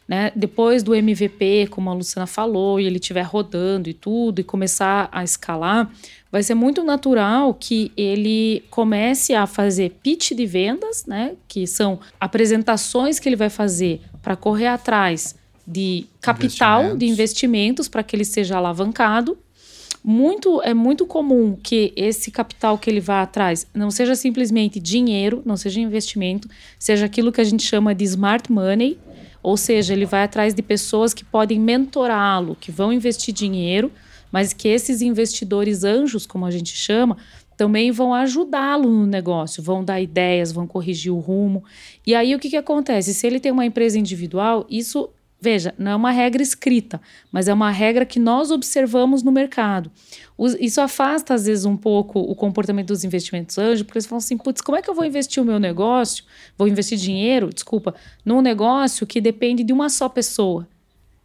né? Depois do MVP, como a Luciana falou, e ele estiver rodando e tudo, e começar a escalar, vai ser muito natural que ele comece a fazer pitch de vendas, né? Que são apresentações que ele vai fazer para correr atrás de capital, investimentos. de investimentos, para que ele seja alavancado. Muito, é muito comum que esse capital que ele vá atrás não seja simplesmente dinheiro, não seja investimento, seja aquilo que a gente chama de smart money, ou seja, ele vai atrás de pessoas que podem mentorá-lo, que vão investir dinheiro, mas que esses investidores anjos, como a gente chama, também vão ajudá-lo no negócio, vão dar ideias, vão corrigir o rumo. E aí o que, que acontece? Se ele tem uma empresa individual, isso Veja, não é uma regra escrita, mas é uma regra que nós observamos no mercado. Isso afasta, às vezes, um pouco o comportamento dos investimentos anjos, porque eles falam assim: putz, como é que eu vou investir o meu negócio? Vou investir dinheiro, desculpa, num negócio que depende de uma só pessoa.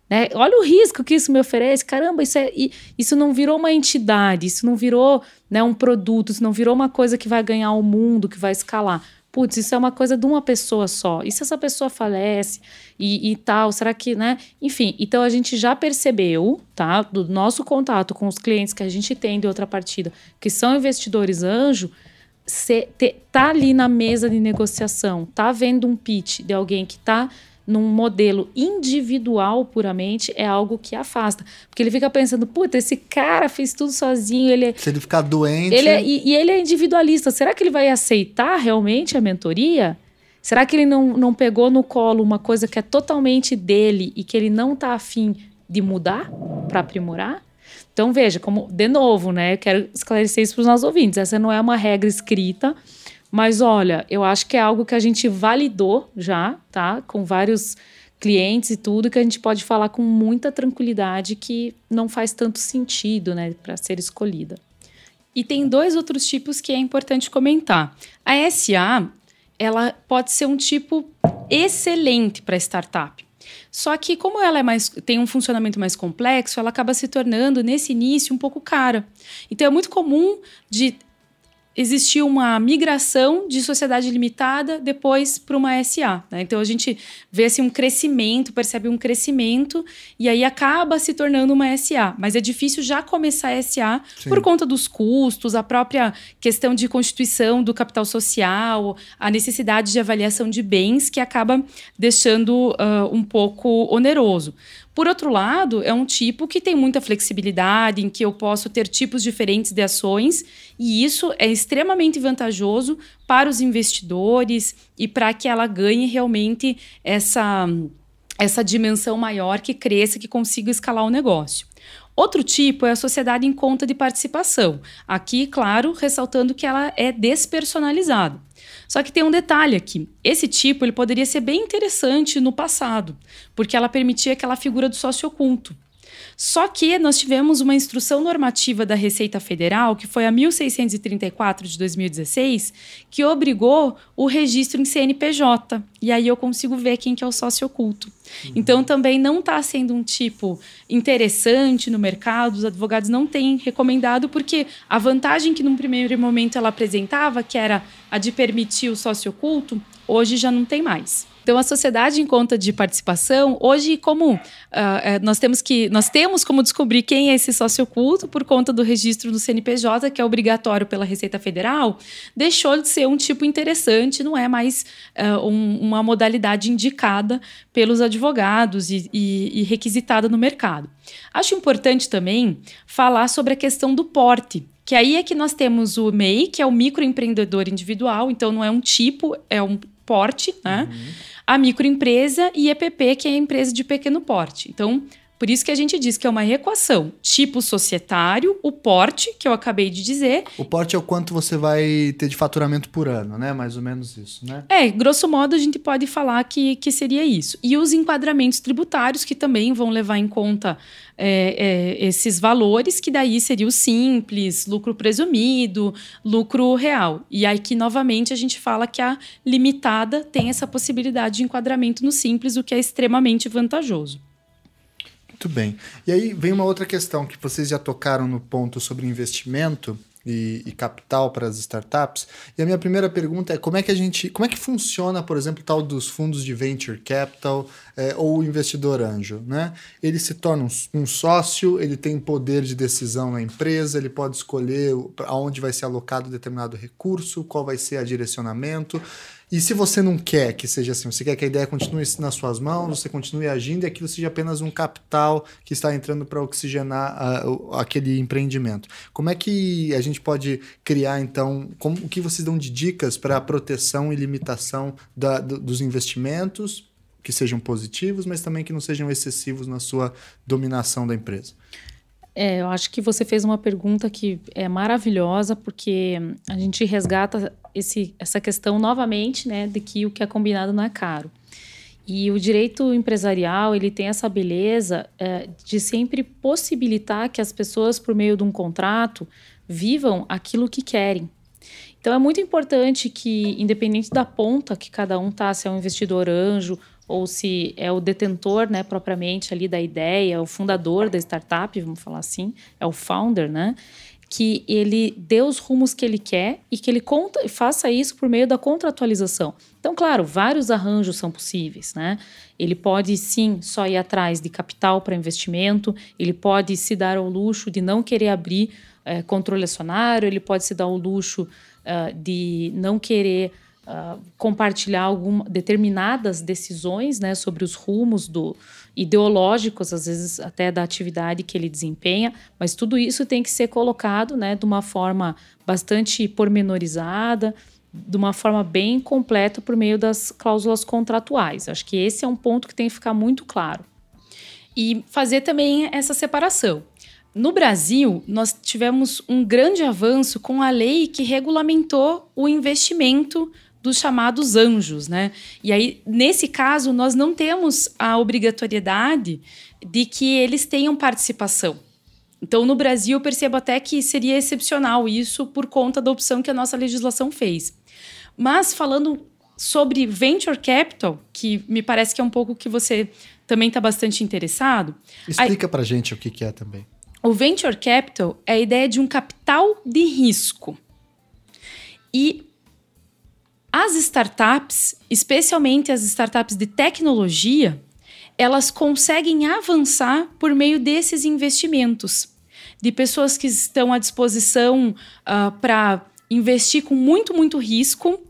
Né? Olha o risco que isso me oferece. Caramba, isso, é, isso não virou uma entidade, isso não virou né, um produto, isso não virou uma coisa que vai ganhar o mundo, que vai escalar putz, isso é uma coisa de uma pessoa só. E se essa pessoa falece e, e, tal, será que, né? Enfim, então a gente já percebeu, tá? Do nosso contato com os clientes que a gente tem de outra partida, que são investidores anjo, se, te, tá ali na mesa de negociação, tá vendo um pitch de alguém que tá num modelo individual puramente é algo que afasta. Porque ele fica pensando, puta, esse cara fez tudo sozinho, ele é, Se ele ficar doente... Ele é, e, e, ele é individualista. Será que ele vai aceitar realmente a mentoria? Será que ele não, não pegou no colo uma coisa que é totalmente dele e que ele não está afim de mudar para aprimorar? Então, veja, como, de novo, né? Eu quero esclarecer isso para os nossos ouvintes. Essa não é uma regra escrita, mas olha, eu acho que é algo que a gente validou já, tá? Com vários clientes e tudo, que a gente pode falar com muita tranquilidade que não faz tanto sentido, né, para ser escolhida. E tem dois outros tipos que é importante comentar. A SA, ela pode ser um tipo excelente para startup. Só que como ela é mais, tem um funcionamento mais complexo, ela acaba se tornando nesse início um pouco cara. Então é muito comum de existiu uma migração de sociedade limitada depois para uma SA. Né? Então a gente vê assim, um crescimento, percebe um crescimento e aí acaba se tornando uma SA. Mas é difícil já começar a SA Sim. por conta dos custos, a própria questão de constituição do capital social, a necessidade de avaliação de bens que acaba deixando uh, um pouco oneroso. Por outro lado, é um tipo que tem muita flexibilidade, em que eu posso ter tipos diferentes de ações, e isso é extremamente vantajoso para os investidores e para que ela ganhe realmente essa, essa dimensão maior, que cresça, que consiga escalar o negócio. Outro tipo é a sociedade em conta de participação. Aqui, claro, ressaltando que ela é despersonalizada. Só que tem um detalhe aqui. Esse tipo ele poderia ser bem interessante no passado, porque ela permitia aquela figura do sócio oculto. Só que nós tivemos uma instrução normativa da Receita Federal, que foi a 1634 de 2016, que obrigou o registro em CNPJ. E aí eu consigo ver quem que é o sócio oculto. Uhum. Então também não está sendo um tipo interessante no mercado, os advogados não têm recomendado, porque a vantagem que num primeiro momento ela apresentava, que era a de permitir o sócio oculto, hoje já não tem mais. Então, a sociedade em conta de participação, hoje, como uh, nós temos que nós temos como descobrir quem é esse sócio oculto por conta do registro do CNPJ, que é obrigatório pela Receita Federal, deixou de ser um tipo interessante, não é mais uh, um, uma modalidade indicada pelos advogados e, e, e requisitada no mercado. Acho importante também falar sobre a questão do porte. Que aí é que nós temos o MEI, que é o microempreendedor individual, então não é um tipo, é um porte, né? Uhum a microempresa e EPP, que é a empresa de pequeno porte. Então, por isso que a gente diz que é uma equação. Tipo societário, o porte, que eu acabei de dizer. O porte é o quanto você vai ter de faturamento por ano, né? Mais ou menos isso, né? É, grosso modo a gente pode falar que, que seria isso. E os enquadramentos tributários, que também vão levar em conta é, é, esses valores, que daí seria o simples, lucro presumido, lucro real. E aí que, novamente, a gente fala que a limitada tem essa possibilidade de enquadramento no simples, o que é extremamente vantajoso. Muito bem. E aí vem uma outra questão que vocês já tocaram no ponto sobre investimento e, e, capital para as startups. E a minha primeira pergunta é como é que a gente, como é que funciona, por exemplo, tal dos fundos de venture capital é, ou investidor anjo, né? Ele se torna um, um, sócio, ele tem poder de decisão na empresa, ele pode escolher aonde vai ser alocado determinado recurso, qual vai ser a direcionamento. E se você não quer que seja assim, você quer que a ideia continue nas suas mãos, você continue agindo e aquilo seja apenas um capital que está entrando para oxigenar uh, aquele empreendimento. Como é que a gente pode criar, então, como, o que vocês dão de dicas para a proteção e limitação da, do, dos investimentos, que sejam positivos, mas também que não sejam excessivos na sua dominação da empresa? É, eu acho que você fez uma pergunta que é maravilhosa, porque a gente resgata esse, essa questão novamente, né, de que o que é combinado não é caro. E o direito empresarial ele tem essa beleza é, de sempre possibilitar que as pessoas, por meio de um contrato, vivam aquilo que querem. Então é muito importante que, independente da ponta que cada um tá, se é um investidor anjo ou se é o detentor, né, propriamente ali da ideia, o fundador da startup, vamos falar assim, é o founder, né? Que ele dê os rumos que ele quer e que ele conta, faça isso por meio da contratualização. Então, claro, vários arranjos são possíveis, né? Ele pode sim só ir atrás de capital para investimento, ele pode se dar ao luxo de não querer abrir é, controle acionário, ele pode se dar ao luxo uh, de não querer uh, compartilhar algumas determinadas decisões né, sobre os rumos do ideológicos, às vezes até da atividade que ele desempenha, mas tudo isso tem que ser colocado né, de uma forma bastante pormenorizada, de uma forma bem completa por meio das cláusulas contratuais. Acho que esse é um ponto que tem que ficar muito claro. E fazer também essa separação. No Brasil, nós tivemos um grande avanço com a lei que regulamentou o investimento dos chamados anjos, né? E aí, nesse caso, nós não temos a obrigatoriedade de que eles tenham participação. Então, no Brasil, eu percebo até que seria excepcional isso por conta da opção que a nossa legislação fez. Mas falando sobre venture capital, que me parece que é um pouco que você também está bastante interessado. Explica para gente o que, que é também. O venture capital é a ideia de um capital de risco. E as startups, especialmente as startups de tecnologia, elas conseguem avançar por meio desses investimentos, de pessoas que estão à disposição uh, ah, para investir com muito, muito risco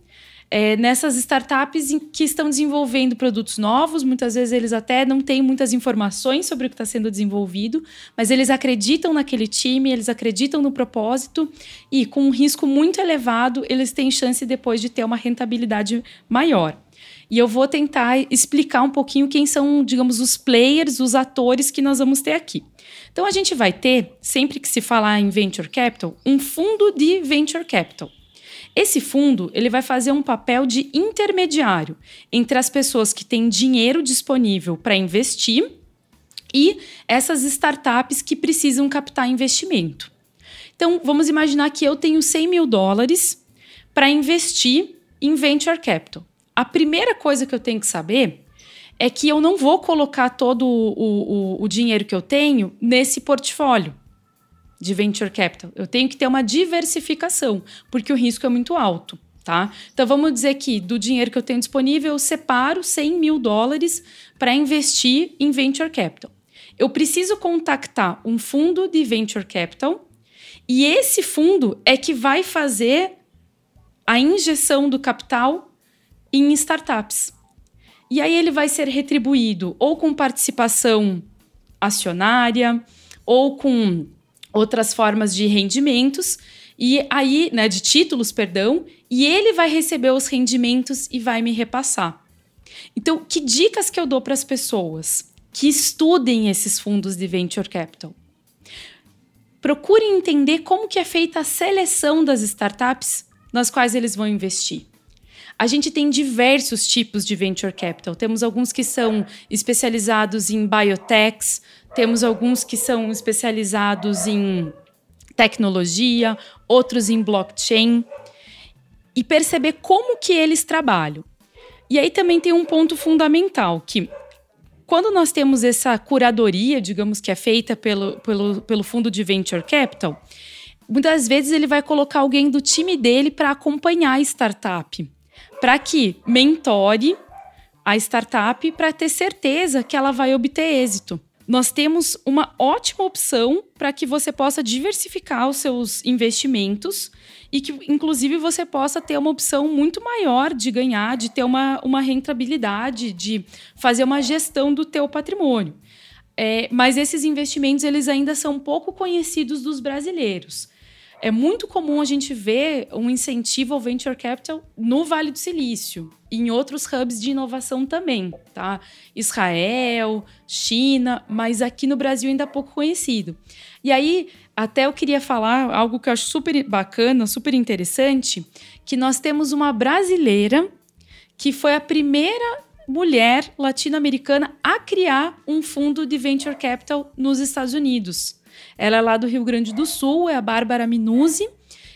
é, nessas startups que estão desenvolvendo produtos novos. Muitas vezes eles até não têm muitas informações sobre o que está sendo desenvolvido, mas eles acreditam naquele time, eles acreditam no propósito e com um risco muito elevado, eles têm chance depois de ter uma rentabilidade maior. E eu vou tentar explicar um pouquinho quem são, digamos, os players, os atores que nós vamos ter aqui. Então, a gente vai ter, sempre que se falar em venture capital, um fundo de venture capital. Esse fundo ele vai fazer um papel de intermediário entre as pessoas que têm dinheiro disponível para investir e essas startups que precisam captar investimento. Então, vamos imaginar que eu tenho 100 mil dólares para investir em venture capital. A primeira coisa que eu tenho que saber é que eu não vou colocar todo o, o, o dinheiro que eu tenho nesse portfólio de venture capital. Eu tenho que ter uma diversificação, porque o risco é muito alto. Tá? Então vamos dizer que do dinheiro que eu tenho disponível, eu separo 100 mil dólares para investir em venture capital. Eu preciso contactar um fundo de venture capital e esse fundo é que vai fazer a injeção do capital em startups. E aí ele vai ser retribuído ou com participação acionária ou com outras formas de rendimentos e aí, né, de títulos, perdão, e ele vai receber os rendimentos e vai me repassar. Então, que dicas que eu dou para as pessoas que estudem esses fundos de venture capital? Procurem entender como que é feita a seleção das startups nas quais eles vão investir. A gente tem diversos tipos de venture capital. Temos alguns que são especializados em biotechs, temos alguns que são especializados em tecnologia, outros em blockchain e perceber como que eles trabalham. E aí também tem um ponto fundamental que quando nós temos essa curadoria, digamos que é feita pelo, pelo, pelo fundo de venture capital, muitas vezes ele vai colocar alguém do time dele para acompanhar a startup, para que mentore a startup para ter certeza que ela vai obter êxito nós temos uma ótima opção para que você possa diversificar os seus investimentos e que, inclusive, você possa ter uma opção muito maior de ganhar, de ter uma, uma rentabilidade, de fazer uma gestão do teu patrimônio. É, mas esses investimentos eles ainda são pouco conhecidos dos brasileiros é muito comum a gente ver um incentivo ao venture capital no Vale do Silício e em outros hubs de inovação também, tá? Israel, China, mas aqui no Brasil ainda pouco conhecido. E aí, até eu queria falar algo que eu acho super bacana, super interessante, que nós temos uma brasileira que foi a primeira mulher latino-americana a criar um fundo de venture capital nos Estados Unidos. Ela é lá do Rio Grande do Sul, é a Bárbara Minuzzi.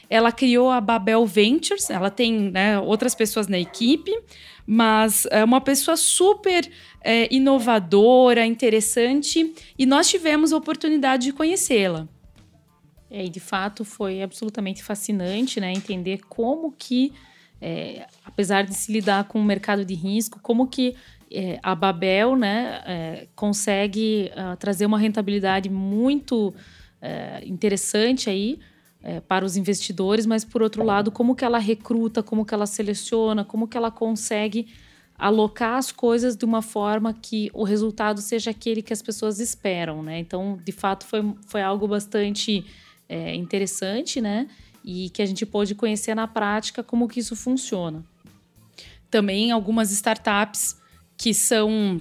Ela criou a Babel Ventures, ela tem né, outras pessoas na equipe, mas é uma pessoa super é, inovadora, interessante, e nós tivemos a oportunidade de conhecê-la. É, e de fato foi absolutamente fascinante, né? Entender como que, é, apesar de se lidar com o mercado de risco, como que é, a Babel né, é, consegue uh, trazer uma rentabilidade muito é, interessante aí é, para os investidores, mas por outro lado, como que ela recruta, como que ela seleciona, como que ela consegue alocar as coisas de uma forma que o resultado seja aquele que as pessoas esperam, né? Então, de fato, foi, foi algo bastante é, interessante, né? E que a gente pôde conhecer na prática como que isso funciona. Também algumas startups que são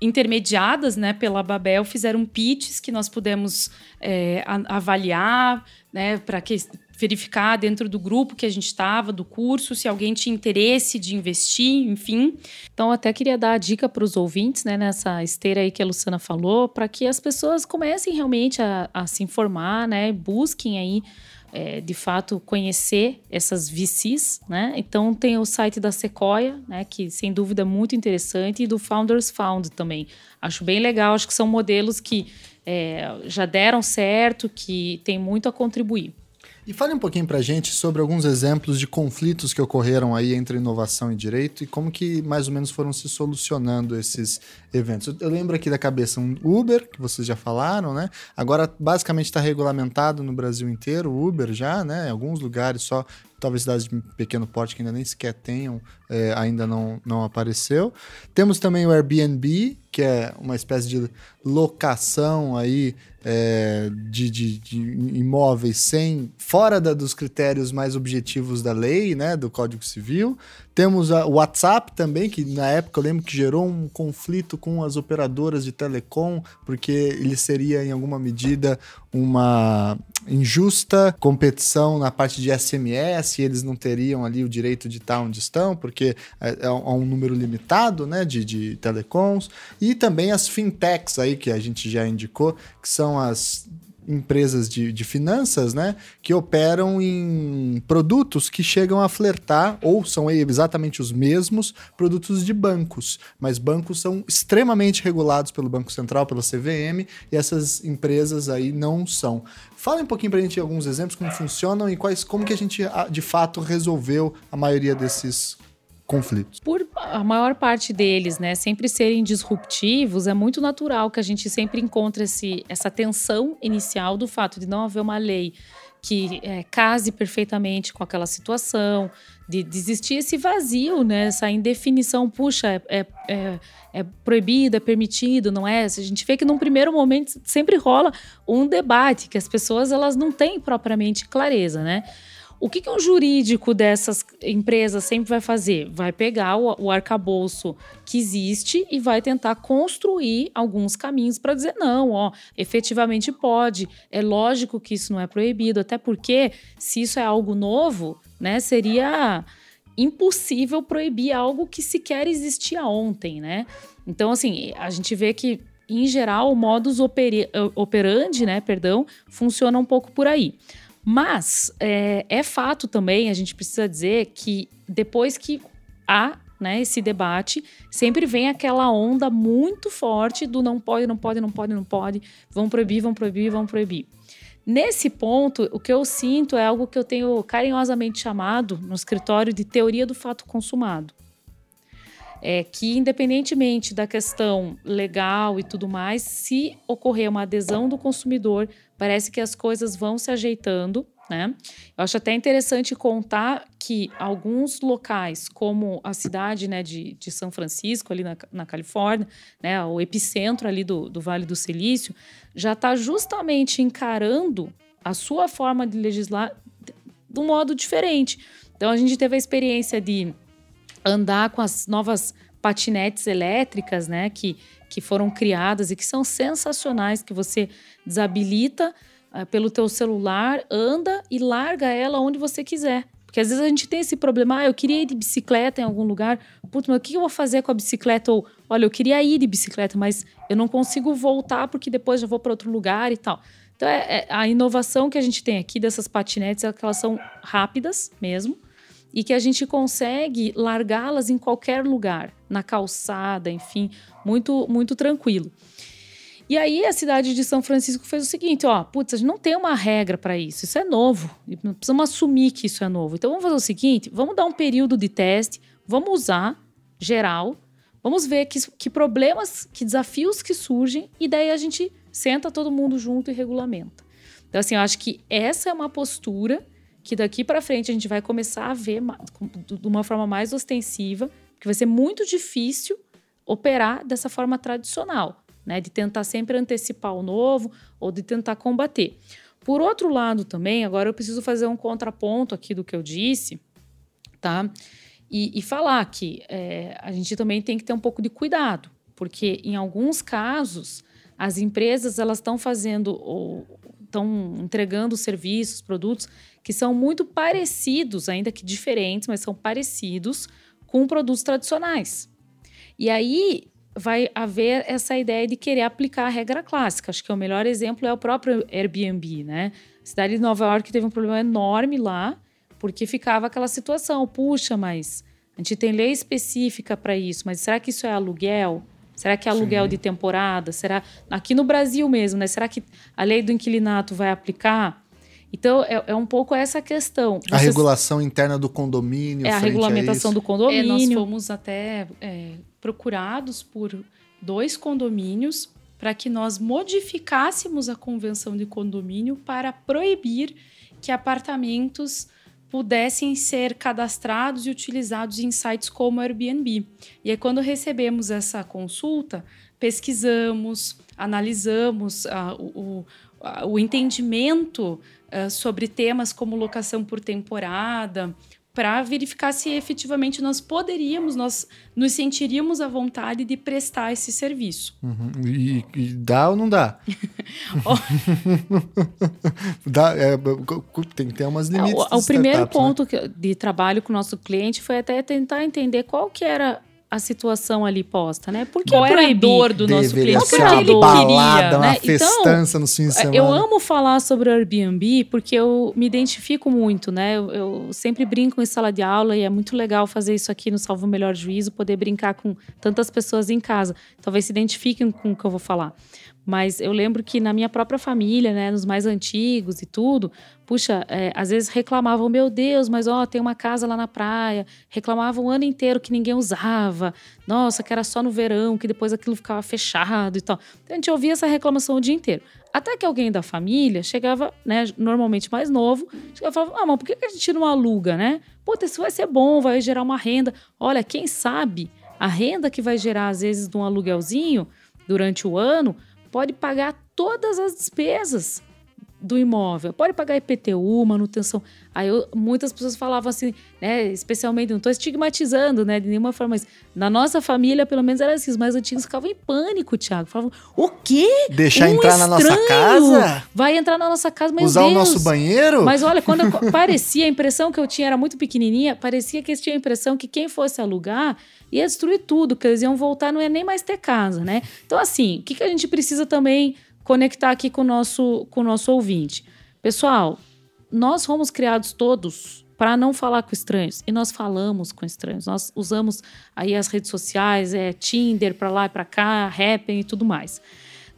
intermediadas né, pela Babel fizeram pitches que nós pudemos é, avaliar, né, para que verificar dentro do grupo que a gente estava, do curso, se alguém tinha interesse de investir, enfim. Então, até queria dar a dica para os ouvintes, né, nessa esteira aí que a Luciana falou, para que as pessoas comecem realmente a, a se informar, né, busquem aí é, de fato conhecer essas VCs, né? Então tem o site da Sequoia, né? Que sem dúvida é muito interessante e do Founders Found também. Acho bem legal. Acho que são modelos que é, já deram certo, que tem muito a contribuir. E fale um pouquinho para a gente sobre alguns exemplos de conflitos que ocorreram aí entre inovação e direito e como que mais ou menos foram se solucionando esses eventos. Eu lembro aqui da cabeça um Uber, que vocês já falaram, né? Agora basicamente está regulamentado no Brasil inteiro, o Uber já, né? Em alguns lugares só talvez cidades de pequeno porte que ainda nem sequer tenham, é, ainda não, não apareceu. Temos também o Airbnb, que é uma espécie de locação aí é, de, de, de, imóveis sem fora da, dos critérios mais objetivos da lei, né, do Código Civil. Temos o WhatsApp também, que na época eu lembro que gerou um conflito com as operadoras de telecom, porque ele seria em alguma medida uma injusta competição na parte de SMS, e eles não teriam ali o direito de estar onde estão, porque é, é um número limitado né, de, de telecoms. E também as fintechs aí, que a gente já indicou, que são as empresas de, de finanças, né, que operam em produtos que chegam a flertar, ou são exatamente os mesmos produtos de bancos, mas bancos são extremamente regulados pelo Banco Central, pela CVM, e essas empresas aí não são. Fala um pouquinho para a gente alguns exemplos, como funcionam e quais, como que a gente de fato resolveu a maioria desses conflitos? Por a maior parte deles, né, sempre serem disruptivos, é muito natural que a gente sempre encontre esse, essa tensão inicial do fato de não haver uma lei que é, case perfeitamente com aquela situação, de, de existir esse vazio, né? Essa indefinição, puxa, é, é, é, é, proibido, é permitido, não é? A gente vê que num primeiro momento sempre rola um debate, que as pessoas elas não têm propriamente clareza, né? O que, que um jurídico dessas empresas sempre vai fazer? Vai pegar o, o arcabouço que existe e vai tentar construir alguns caminhos para dizer: não, ó, efetivamente pode. É lógico que isso não é proibido, até porque se isso é algo novo, né, seria impossível proibir algo que sequer existia ontem, né? Então, assim, a gente vê que em geral, o modus operandi, né, perdão, funciona um pouco por aí. Mas é, é fato também, a gente precisa dizer que depois que há né, esse debate, sempre vem aquela onda muito forte do não pode, não pode, não pode, não pode, vão proibir, vão proibir, vão proibir. Nesse ponto, o que eu sinto é algo que eu tenho carinhosamente chamado no escritório de teoria do fato consumado. É que, independentemente da questão legal e tudo mais, se ocorrer uma adesão do consumidor Parece que as coisas vão se ajeitando, né? Eu acho até interessante contar que alguns locais, como a cidade né, de, de São Francisco, ali na, na Califórnia, né, o epicentro ali do, do Vale do Silício, já está justamente encarando a sua forma de legislar de um modo diferente. Então, a gente teve a experiência de andar com as novas patinetes elétricas, né, que, que foram criadas e que são sensacionais, que você desabilita uh, pelo teu celular, anda e larga ela onde você quiser. Porque às vezes a gente tem esse problema, ah, eu queria ir de bicicleta em algum lugar, putz, mas o que eu vou fazer com a bicicleta? Ou, olha, eu queria ir de bicicleta, mas eu não consigo voltar porque depois já vou para outro lugar e tal. Então, é, é, a inovação que a gente tem aqui dessas patinetes é que elas são rápidas mesmo, e que a gente consegue largá-las em qualquer lugar, na calçada, enfim, muito muito tranquilo. E aí a cidade de São Francisco fez o seguinte, ó, putz, a gente não tem uma regra para isso, isso é novo, precisamos assumir que isso é novo. Então vamos fazer o seguinte, vamos dar um período de teste, vamos usar geral, vamos ver que, que problemas, que desafios que surgem e daí a gente senta todo mundo junto e regulamenta. Então assim, eu acho que essa é uma postura que daqui para frente a gente vai começar a ver de uma forma mais ostensiva, que vai ser muito difícil operar dessa forma tradicional, né, de tentar sempre antecipar o novo ou de tentar combater. Por outro lado, também, agora eu preciso fazer um contraponto aqui do que eu disse, tá? E, e falar que é, a gente também tem que ter um pouco de cuidado, porque em alguns casos as empresas elas estão fazendo ou estão entregando serviços, produtos que são muito parecidos, ainda que diferentes, mas são parecidos com produtos tradicionais. E aí vai haver essa ideia de querer aplicar a regra clássica. Acho que o melhor exemplo é o próprio Airbnb, né? A cidade de Nova York teve um problema enorme lá, porque ficava aquela situação, puxa, mas a gente tem lei específica para isso, mas será que isso é aluguel? Será que é aluguel Sim. de temporada? Será aqui no Brasil mesmo, né? Será que a lei do inquilinato vai aplicar? Então, é, é um pouco essa questão. A regulação interna do condomínio. É a regulamentação a do condomínio. É, nós fomos até é, procurados por dois condomínios para que nós modificássemos a convenção de condomínio para proibir que apartamentos pudessem ser cadastrados e utilizados em sites como Airbnb. E aí, quando recebemos essa consulta, pesquisamos, analisamos uh, o, o, o, entendimento uh, sobre temas como locação por temporada, para verificar se efetivamente nós poderíamos, nós nos sentiríamos à vontade de prestar esse serviço. Uhum. E, e, dá ou não dá? dá é, tem que ter umas limites. O, o primeiro né? ponto né? de trabalho com o nosso cliente foi até tentar entender qual que era a situação ali posta, né? Porque Qual era a dor do nosso cliente? Ser uma ele balada, queria, uma né? festança então, no fim de semana. Eu amo falar sobre o Airbnb porque eu me identifico muito, né? Eu, eu, sempre brinco em sala de aula e é muito legal fazer isso aqui no Salvo Melhor Juízo, poder brincar com tantas pessoas em casa. Talvez se identifiquem com o que eu vou falar. Mas eu lembro que na minha própria família, né, nos mais antigos e tudo, puxa, é, às vezes reclamavam, meu Deus, mas ó, tem uma casa lá na praia. Reclamavam o ano inteiro que ninguém usava. Nossa, que era só no verão, que depois aquilo ficava fechado e tal. Então, a gente ouvia essa reclamação o dia inteiro. Até que alguém da família chegava, né, normalmente mais novo, chegava e falava, ah, mas por que a gente não aluga, né? Puta, isso vai ser bom, vai gerar uma renda. Olha, quem sabe a renda que vai gerar, às vezes, de um aluguelzinho durante o ano pode pagar todas as despesas do imóvel. Pode pagar IPTU, manutenção. Aí eu, muitas pessoas falavam assim, né? Especialmente, não estou estigmatizando, né? De nenhuma forma, mas na nossa família, pelo menos, era assim. Os mais antigos ficavam em pânico, Thiago. Falavam, o quê? Deixar um entrar na nossa casa? Vai entrar na nossa casa, mas Usar Deus. o nosso banheiro? Mas olha, quando eu, parecia, a impressão que eu tinha era muito pequenininha, parecia que eles tinham a impressão que quem fosse alugar ia destruir tudo, que eles iam voltar, não ia nem mais ter casa, né? Então, assim, o que, que a gente precisa também conectar aqui com o nosso, com o nosso ouvinte. Pessoal, nós fomos criados todos para não falar com estranhos e nós falamos com estranhos. Nós usamos aí as redes sociais, é Tinder para lá e para cá, Happn e tudo mais.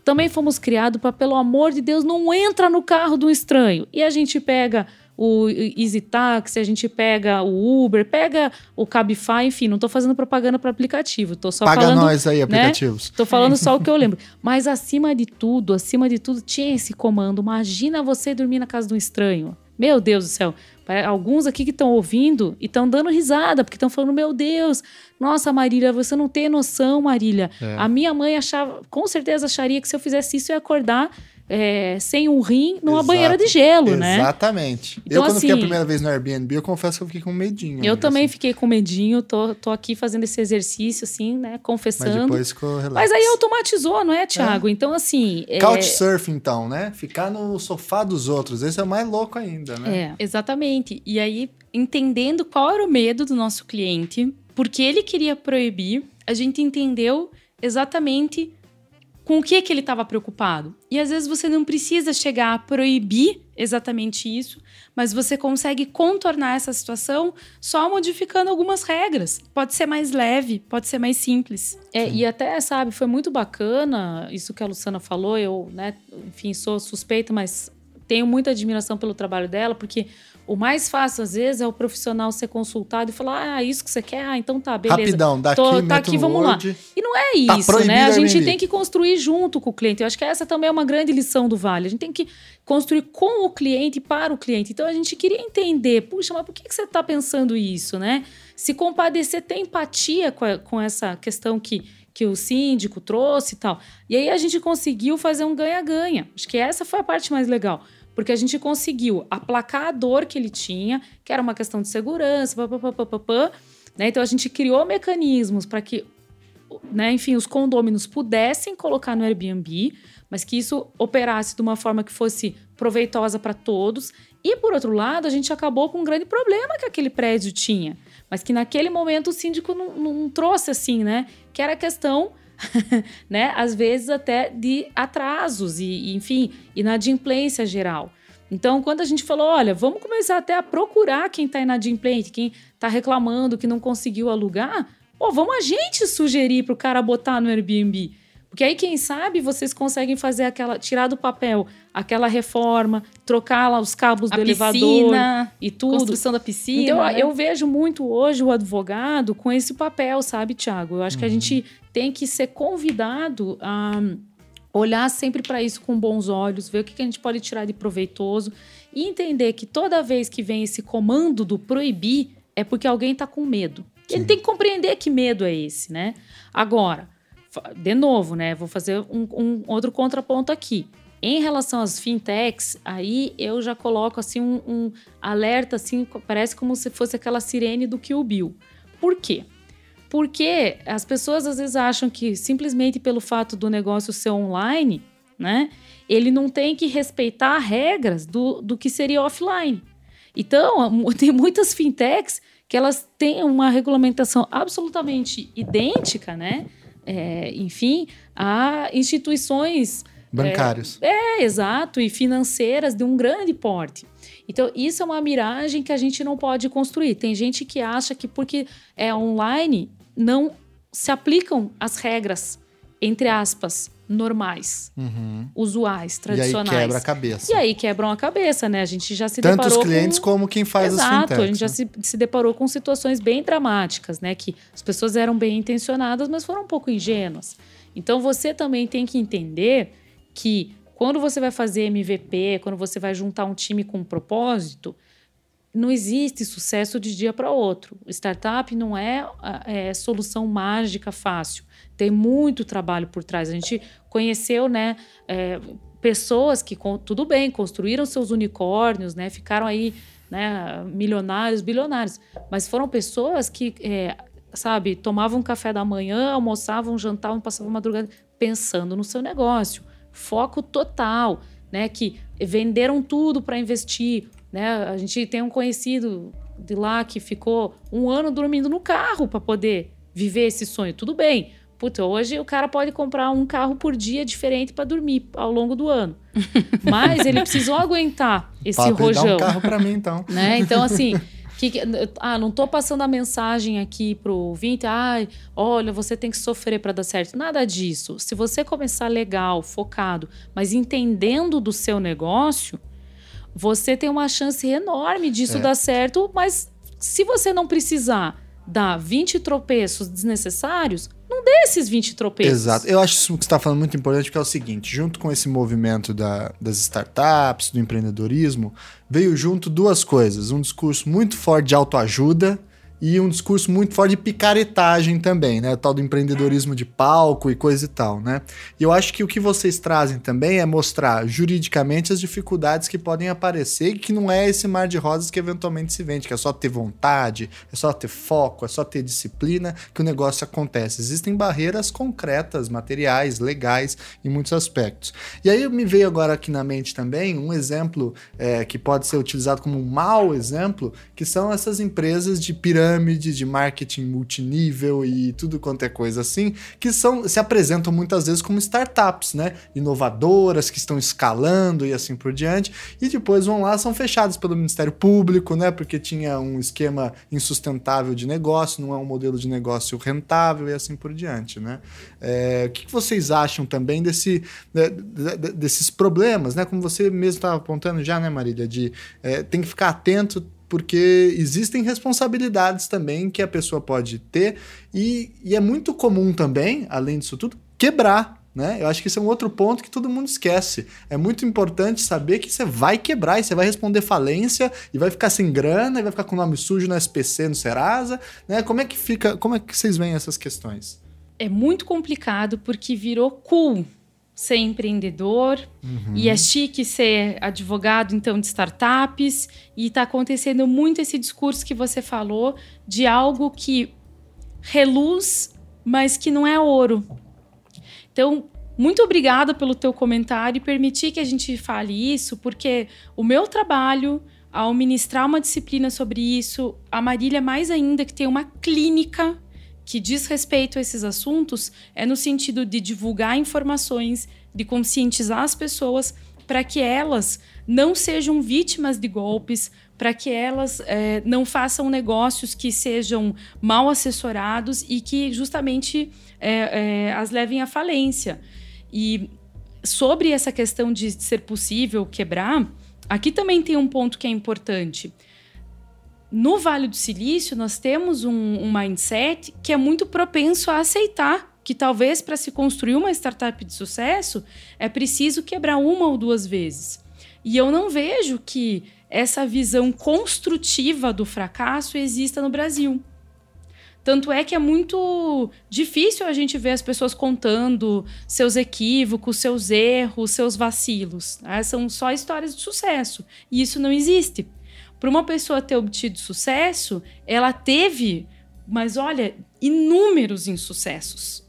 Também fomos criados para, pelo amor de Deus, não entra no carro do estranho. E a gente pega o Easy Taxi, a gente pega o Uber, pega o Cabify, enfim, não estou fazendo propaganda para aplicativo, tô só Paga falando, nós aí, aplicativos. Né? falando só o que eu lembro. Mas acima de tudo, acima de tudo, tinha esse comando. Imagina você dormir na casa de um estranho. Meu Deus do céu. Alguns aqui que estão ouvindo e estão dando risada, porque estão falando: Meu Deus, nossa, Marília, você não tem noção, Marília. É. A minha mãe achava, com certeza acharia que se eu fizesse isso, eu ia acordar é, sem um rim numa Exato. banheira de gelo, né? Exatamente. Então, eu, quando assim, fiquei a assim, primeira vez no Airbnb, eu confesso que eu fiquei com medinho. Eu também assim. fiquei com medinho, tô, tô aqui fazendo esse exercício, assim, né? Confessando. Mas depois ficou relax. Mas aí automatizou, não é, Thiago? É. Então, assim. É... Couchsurfing, então, né? Ficar no sofá dos outros. Esse é mais louco ainda, né? É, exatamente. E aí, entendendo qual era o medo do nosso cliente, porque ele queria proibir, a gente entendeu exatamente com o que, que ele estava preocupado. E às vezes você não precisa chegar a proibir exatamente isso, mas você consegue contornar essa situação só modificando algumas regras. Pode ser mais leve, pode ser mais simples. É, e até, sabe, foi muito bacana isso que a Luciana falou. Eu, né, enfim, sou suspeita, mas tenho muita admiração pelo trabalho dela, porque o mais fácil, às vezes, é o profissional ser consultado e falar: ah, isso que você quer? Ah, então tá, beleza. Rapidão, daqui, Tô, tá aqui, vamos Word. lá. E não é tá isso, né? A gente tem que construir junto com o cliente. Eu acho que essa também é uma grande lição do Vale. A gente tem que construir com o cliente e para o cliente. Então a gente queria entender: puxa, mas por que, que você está pensando isso, né? Se compadecer, ter empatia com, a, com essa questão que que o síndico trouxe e tal. E aí a gente conseguiu fazer um ganha-ganha. Acho que essa foi a parte mais legal porque a gente conseguiu aplacar a dor que ele tinha, que era uma questão de segurança, papapá, né? Então a gente criou mecanismos para que, né, enfim, os condôminos pudessem colocar no Airbnb, mas que isso operasse de uma forma que fosse proveitosa para todos. E, por outro lado, a gente acabou com um grande problema que aquele prédio tinha, mas que naquele momento o síndico não, não trouxe assim, né? Que era a questão né? Às vezes até de atrasos e, enfim, inadimplência geral. Então, quando a gente falou, olha, vamos começar até a procurar quem está inadimplente, quem está reclamando que não conseguiu alugar, pô, vamos a gente sugerir para o cara botar no Airbnb. Porque aí, quem sabe, vocês conseguem fazer aquela. tirar do papel aquela reforma, trocar lá os cabos a do piscina, elevador e tudo. Construção da piscina. Então, né? eu vejo muito hoje o advogado com esse papel, sabe, Tiago? Eu acho uhum. que a gente tem que ser convidado a olhar sempre para isso com bons olhos, ver o que a gente pode tirar de proveitoso e entender que toda vez que vem esse comando do proibir é porque alguém está com medo. Sim. Ele tem que compreender que medo é esse, né? Agora, de novo, né? Vou fazer um, um outro contraponto aqui. Em relação às fintechs, aí eu já coloco assim um, um, alerta, assim, parece como se fosse aquela sirene do Kill Bill. Por quê? Porque as pessoas às vezes acham que simplesmente pelo fato do negócio ser online, né, ele não tem que respeitar regras do, do que seria offline. Então, tem muitas fintechs que elas têm uma regulamentação absolutamente idêntica, né? É, enfim, a instituições bancários. É, é, exato, e financeiras de um grande porte. Então, isso é uma miragem que a gente não pode construir. Tem gente que acha que porque é online, não se aplicam as regras, entre aspas, normais, uhum. usuais, tradicionais. E aí quebra a cabeça. E aí quebram a cabeça, né? A gente já se Tanto deparou os clientes com... como quem faz Exato, as fintechs. a gente já se, se deparou com situações bem dramáticas, né? Que as pessoas eram bem intencionadas, mas foram um pouco ingênuas. Então você também tem que entender que quando você vai fazer MVP, quando você vai juntar um time com um propósito, não existe sucesso de dia para outro. Startup não é, é, solução mágica fácil. Tem muito trabalho por trás. A gente conheceu, né? É, pessoas que, tudo bem, construíram seus unicórnios, né? Ficaram aí, né? Milionários, bilionários. Mas foram pessoas que, é, sabe, tomavam café da manhã, almoçavam, jantavam, passavam madrugada pensando no seu negócio. Foco total, né? Que venderam tudo para investir né? A gente tem um conhecido de lá que ficou um ano dormindo no carro para poder viver esse sonho. Tudo bem. Puta, hoje o cara pode comprar um carro por dia diferente para dormir ao longo do ano. Mas ele precisou aguentar esse Papo, rojão. Dá um carro para mim, então. Né? Então, assim, que, ah, não tô passando a mensagem aqui pro ouvinte, ah, olha, você tem que sofrer para dar certo. Nada disso. Se você começar legal, focado, mas entendendo do seu negócio, você tem uma chance enorme disso é. dar certo, mas se você não precisar dar 20 tropeços desnecessários, não dê esses 20 tropeços. Exato. Eu acho isso que você está falando muito importante, porque é o seguinte: junto com esse movimento da, das startups, do empreendedorismo, veio junto duas coisas. Um discurso muito forte de autoajuda e um discurso muito forte de picaretagem também, né? O tal do empreendedorismo de palco e coisa e tal, né? E eu acho que o que vocês trazem também é mostrar juridicamente as dificuldades que podem aparecer e que não é esse mar de rosas que eventualmente se vende, que é só ter vontade, é só ter foco, é só ter disciplina que o negócio acontece. Existem barreiras concretas, materiais, legais em muitos aspectos. E aí me veio agora aqui na mente também um exemplo é, que pode ser utilizado como um mau exemplo, que são essas empresas de pirâmide pirâmide, de marketing multinível e tudo quanto é coisa assim, que são se apresentam muitas vezes como startups, né? Inovadoras, que estão escalando e assim por diante, e depois vão lá, são fechadas pelo Ministério Público, né? Porque tinha um esquema insustentável de negócio, não é um modelo de negócio rentável e assim por diante, né? É, o que vocês acham também desse, de, de, desses problemas, né? Como você mesmo estava apontando já, né, Marília, de é, tem que ficar atento porque existem responsabilidades também que a pessoa pode ter e, e, é muito comum também, além disso tudo, quebrar. Né? Eu acho que esse é um outro ponto que todo mundo esquece. É muito importante saber que você vai quebrar e você vai responder falência e vai ficar sem grana e vai ficar com o nome sujo no SPC, no Serasa. Né? Como é que fica? Como é que vocês veem essas questões? É muito complicado porque virou cool ser empreendedor uhum. e é chique ser advogado então de startups e está acontecendo muito esse discurso que você falou de algo que reluz mas que não é ouro então muito obrigada pelo teu comentário e permitir que a gente fale isso, porque o meu trabalho ao ministrar uma disciplina sobre isso, a Marília mais ainda que tem uma clínica que diz respeito a esses assuntos, é no sentido de divulgar informações, de conscientizar as pessoas para que elas não sejam vítimas de golpes, para que elas é, não façam negócios que sejam mal assessorados e que justamente é, é, as levem à falência. E sobre essa questão de ser possível quebrar, aqui também tem um ponto que é importante. No Vale do Silício, nós temos um, um mindset que é muito propenso a aceitar que talvez para se construir uma startup de sucesso é preciso quebrar uma ou duas vezes. E eu não vejo que essa visão construtiva do fracasso exista no Brasil. Tanto é que é muito difícil a gente ver as pessoas contando seus equívocos, seus erros, seus vacilos. Né? São só histórias de sucesso. E isso não existe. Para uma pessoa ter obtido sucesso, ela teve, mas olha, inúmeros insucessos.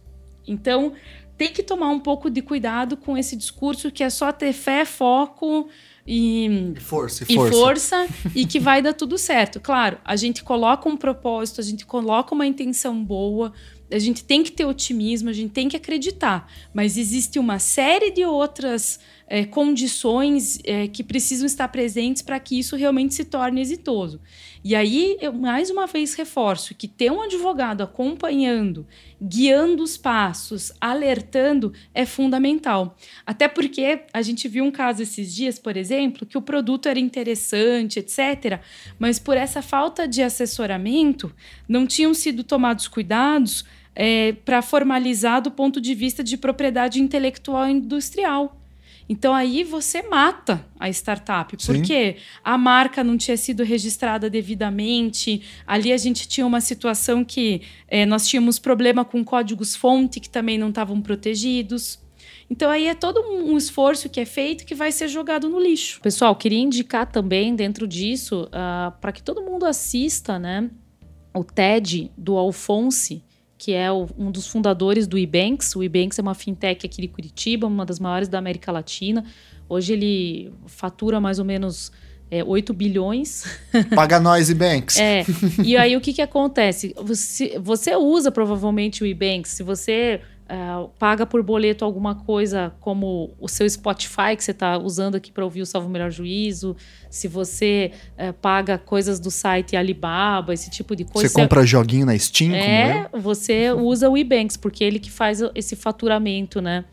Então, tem que tomar um pouco de cuidado com esse discurso que é só ter fé, foco, e, e força, e, força. força e que vai dar tudo certo. Claro, a gente coloca um propósito, a gente coloca uma intenção boa, a gente tem que ter otimismo, a gente tem que acreditar, mas existe uma série de outras é, condições é, que precisam estar presentes para que isso realmente se torne exitoso. E aí, eu mais uma vez reforço que ter um advogado acompanhando, guiando os passos, alertando é fundamental. Até porque a gente viu um caso esses dias, por exemplo, que o produto era interessante, etc., mas por essa falta de assessoramento, não tinham sido tomados cuidados é, para formalizar do ponto de vista de propriedade intelectual industrial. Então aí você mata a startup, Sim. porque a marca não tinha sido registrada devidamente. Ali a gente tinha uma situação que é, nós tínhamos problema com códigos-fonte que também não estavam protegidos. Então aí é todo um esforço que é feito que vai ser jogado no lixo. Pessoal, queria indicar também dentro disso uh, ah, para que todo mundo assista, né? O TED do Alphonse, que é o, um dos fundadores do Ebanks. O Ebanks é uma fintech aqui de Curitiba, uma das maiores da América Latina. Hoje ele fatura mais ou menos é, 8 bilhões. Paga nós, Ebanks. É. E aí o que, que acontece? Você, você usa provavelmente o Ebanks. Se você Uh, paga por boleto alguma coisa como o seu Spotify que você está usando aqui para ouvir o Salvo Melhor Juízo, se você uh, paga coisas do site Alibaba, esse tipo de coisa. Você compra joguinho na Steam? É, você usa o Ebanks, porque ele que faz esse faturamento, né?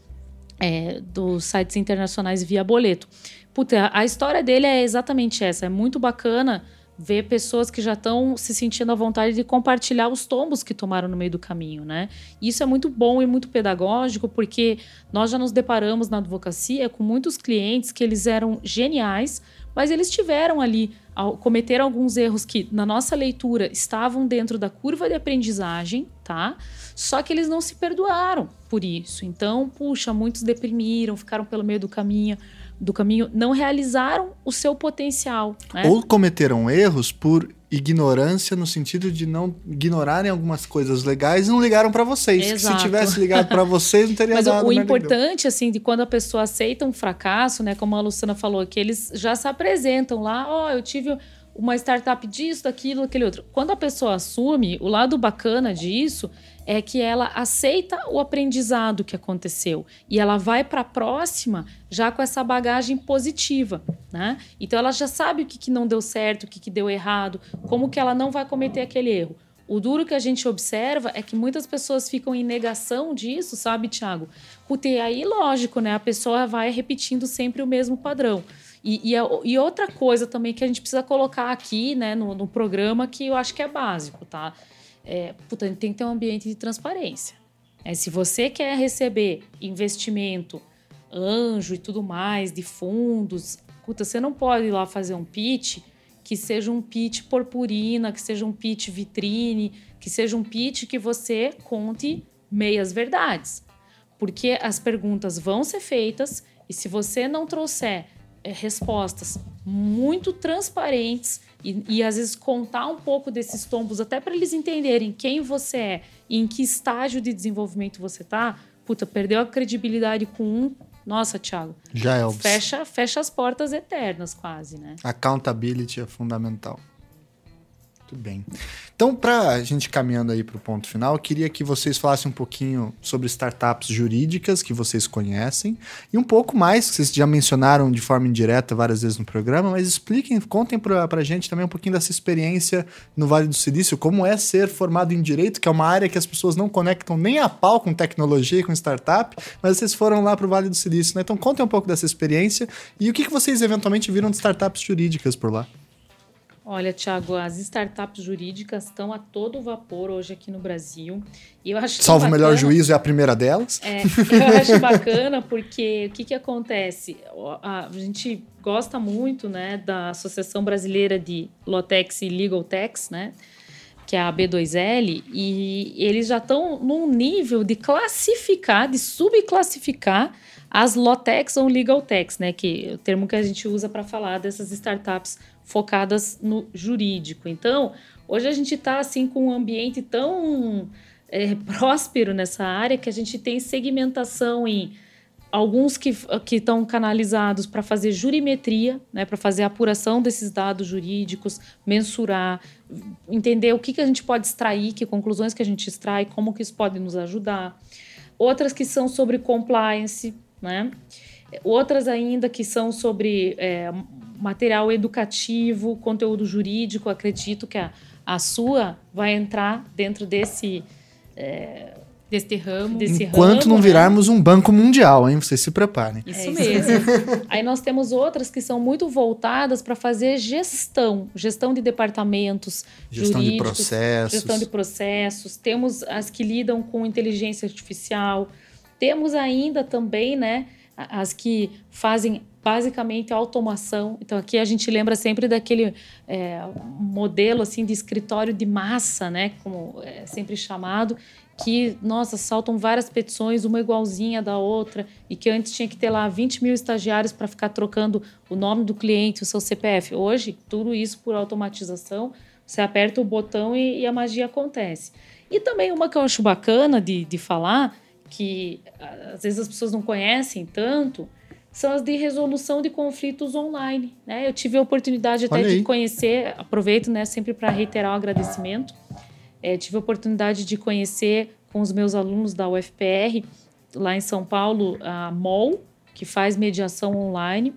É, dos sites internacionais via boleto. Puta, a história dele é exatamente essa, é muito bacana ver pessoas que já estão se sentindo à vontade de compartilhar os tombos que tomaram no meio do caminho, né? Isso é muito bom e muito pedagógico, porque nós já nos deparamos na advocacia com muitos clientes que eles eram geniais, mas eles tiveram ali, cometeram alguns erros que, na nossa leitura, estavam dentro da curva de aprendizagem, tá? Só que eles não se perdoaram por isso. Então, puxa, muitos deprimiram, ficaram pelo meio do caminho do caminho não realizaram o seu potencial. Né? Ou cometeram erros por ignorância no sentido de não ignorarem algumas coisas legais e não ligaram para vocês. Se tivesse ligado para vocês, não teria Mas dado. Mas o importante, assim, de quando a pessoa aceita um fracasso, né? Como a Luciana falou, que eles já se apresentam lá, ó, oh, eu tive uma startup disso, daquilo, aquele outro. Quando a pessoa assume, o lado bacana disso é que ela aceita o aprendizado que aconteceu e ela vai para a próxima já com essa bagagem positiva, né? Então ela já sabe o que, que não deu certo, o que, que deu errado, como que ela não vai cometer aquele erro. O duro que a gente observa é que muitas pessoas ficam em negação disso, sabe, Tiago? Porque aí, lógico, né? A pessoa vai repetindo sempre o mesmo padrão. E, e, e, outra coisa também que a gente precisa colocar aqui, né, no, no programa, que eu acho que é básico, tá? É, puta, tem que ter um ambiente de transparência. É, se você quer receber investimento, anjo e tudo mais, de fundos, puta, você não pode ir lá fazer um pitch que seja um pitch purpurina, que seja um pitch vitrine, que seja um pitch que você conte meias verdades. Porque as perguntas vão ser feitas e se você não trouxer é, respostas muito transparentes e, e às vezes contar um pouco desses tombos, até para eles entenderem quem você é e em que estágio de desenvolvimento você está, puta, perdeu a credibilidade com um, nossa, Thiago. Já é fecha, fecha as portas eternas, quase, né? Accountability é fundamental. Muito bem. Então, para a gente caminhando aí para o ponto final, eu queria que vocês falassem um pouquinho sobre startups jurídicas que vocês conhecem e um pouco mais, que vocês já mencionaram de forma indireta várias vezes no programa, mas expliquem, contem para a gente também um pouquinho dessa experiência no Vale do Silício, como é ser formado em Direito, que é uma área que as pessoas não conectam nem a pau com tecnologia e com startup, mas vocês foram lá para o Vale do Silício, né? Então, contem um pouco dessa experiência e o que, que vocês eventualmente viram de startups jurídicas por lá. Olha, Tiago, as startups jurídicas estão a todo vapor hoje aqui no Brasil. E eu acho Salvo o melhor juízo é a primeira delas. É, eu acho bacana porque o que, que acontece? A, a gente gosta muito né, da Associação Brasileira de Lotex e Legal Tax, né? que é a B2L, e eles já estão num nível de classificar, de subclassificar as Lotex ou Legal Tax, né, que é o termo que a gente usa para falar dessas startups focadas no jurídico. Então, hoje a gente está assim com um ambiente tão é, próspero nessa área que a gente tem segmentação em alguns que estão canalizados para fazer jurimetria, né, para fazer a apuração desses dados jurídicos, mensurar, entender o que, que a gente pode extrair, que conclusões que a gente extrai, como que isso pode nos ajudar. Outras que são sobre compliance, né? Outras ainda que são sobre é, material educativo, conteúdo jurídico, acredito que a, a sua vai entrar dentro desse. É, desse ramo. Desse Enquanto ramo, não né? virarmos né? um banco mundial, hein? Vocês se preparem. Isso, é mesmo. Aí nós temos outras que são muito voltadas para fazer gestão, gestão de departamentos gestão de processos. Gestão de processos. Temos as que lidam com inteligência artificial. Temos ainda também, né, as que fazem basicamente automação. Então aqui a gente lembra sempre daquele é, modelo assim de escritório de massa, né, como é sempre chamado, que nossa saltam várias petições, uma igualzinha da outra e que antes tinha que ter lá 20 mil estagiários para ficar trocando o nome do cliente, o seu CPF. Hoje tudo isso por automatização, você aperta o botão e, e a magia acontece. E também uma que eu acho bacana de, de falar que às vezes as pessoas não conhecem tanto são as de resolução de conflitos online. Né? Eu tive a oportunidade até de conhecer, aproveito né, sempre para reiterar o agradecimento. É, tive a oportunidade de conhecer com os meus alunos da UFPR, lá em São Paulo, a MOL, que faz mediação online.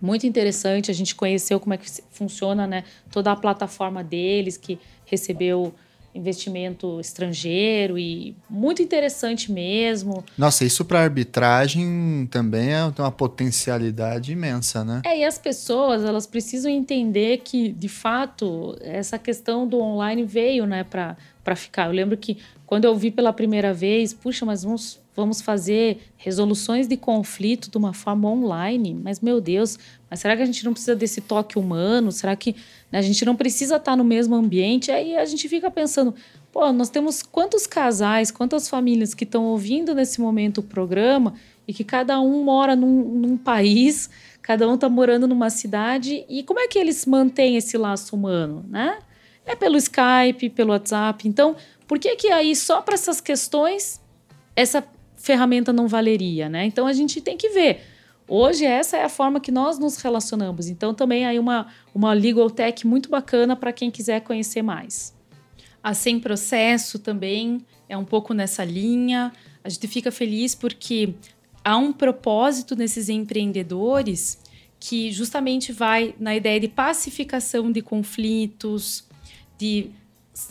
Muito interessante, a gente conheceu como é que funciona né, toda a plataforma deles, que recebeu investimento estrangeiro e muito interessante mesmo. Nossa, isso para arbitragem também é, uma potencialidade imensa, né? É, e as pessoas, elas precisam entender que, de fato, essa questão do online veio, né, para ficar. Eu lembro que quando eu vi pela primeira vez, puxa, mas vamos, vamos fazer resoluções de conflito de uma forma online, mas meu Deus, mas será que a gente não precisa desse toque humano? Será que né, a gente não precisa estar no mesmo ambiente? Aí a gente fica pensando, pô, nós temos quantos casais, quantas famílias que estão ouvindo nesse momento o programa e que cada um mora num, num país, cada um está morando numa cidade e como é que eles mantêm esse laço humano, né? É pelo Skype, pelo WhatsApp. Então, por que que aí só para essas questões essa ferramenta não valeria, né? Então a gente tem que ver Hoje, essa é a forma que nós nos relacionamos. Então, também aí uma, uma legal tech muito bacana para quem quiser conhecer mais. A Sem Processo também é um pouco nessa linha. A gente fica feliz porque há um propósito nesses empreendedores que justamente vai na ideia de pacificação de conflitos, de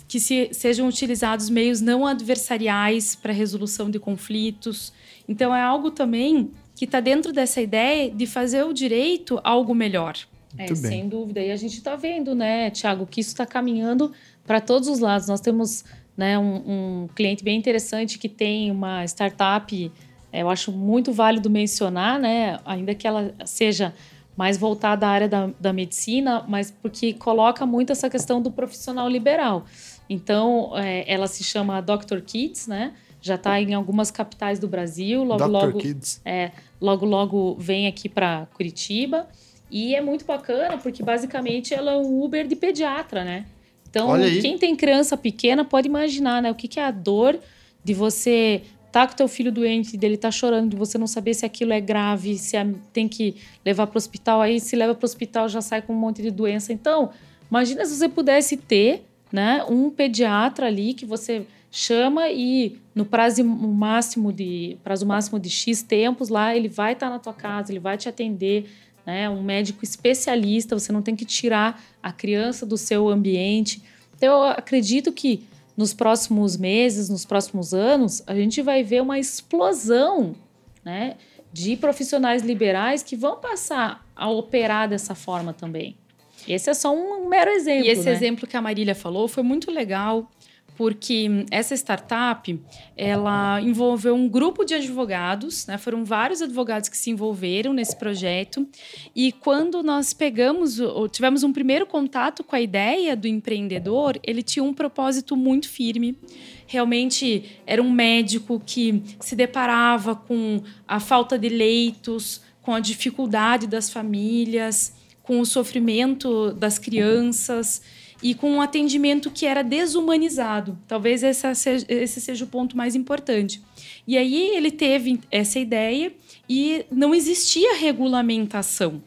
que se, sejam utilizados meios não adversariais para resolução de conflitos. Então é algo também que está dentro dessa ideia de fazer o direito algo melhor. É, sem dúvida. E a gente está vendo, né, Tiago, que isso está caminhando para todos os lados. Nós temos né, um, um, cliente bem interessante que tem uma startup, é, eu acho muito válido mencionar, né, ainda que ela seja mais voltada à área da, da medicina, mas porque coloca muito essa questão do profissional liberal. Então, é, ela se chama Dr. Kids, né? já está em algumas capitais do Brasil. Logo, Dr. logo, Kids. É, logo, logo vem aqui para Curitiba. E é muito bacana porque basicamente ela é um Uber de pediatra, né? Então, quem tem criança pequena pode imaginar, né? O que, que é a dor de você tá com teu filho doente, dele tá chorando, de você não saber se aquilo é grave, se é, tem que levar para o hospital, aí se leva para o hospital já sai com um monte de doença. Então, imagina se você pudesse ter, né, um pediatra ali que você chama e no prazo máximo de prazo máximo de X tempos lá ele vai estar tá na tua casa, ele vai te atender, né, um médico especialista, você não tem que tirar a criança do seu ambiente. Então, eu acredito que nos próximos meses, nos próximos anos, a gente vai ver uma explosão né, de profissionais liberais que vão passar a operar dessa forma também. Esse é só um mero exemplo. E esse né? exemplo que a Marília falou foi muito legal porque essa startup ela envolveu um grupo de advogados, né? Foram vários advogados que se envolveram nesse projeto e quando nós pegamos ou tivemos um primeiro contato com a ideia do empreendedor, ele tinha um propósito muito firme. Realmente era um médico que se deparava com a falta de leitos, com a dificuldade das famílias, com o sofrimento das crianças e com um atendimento que era desumanizado. Talvez seja, esse seja o ponto mais importante. E aí ele teve essa ideia e não existia regulamentação.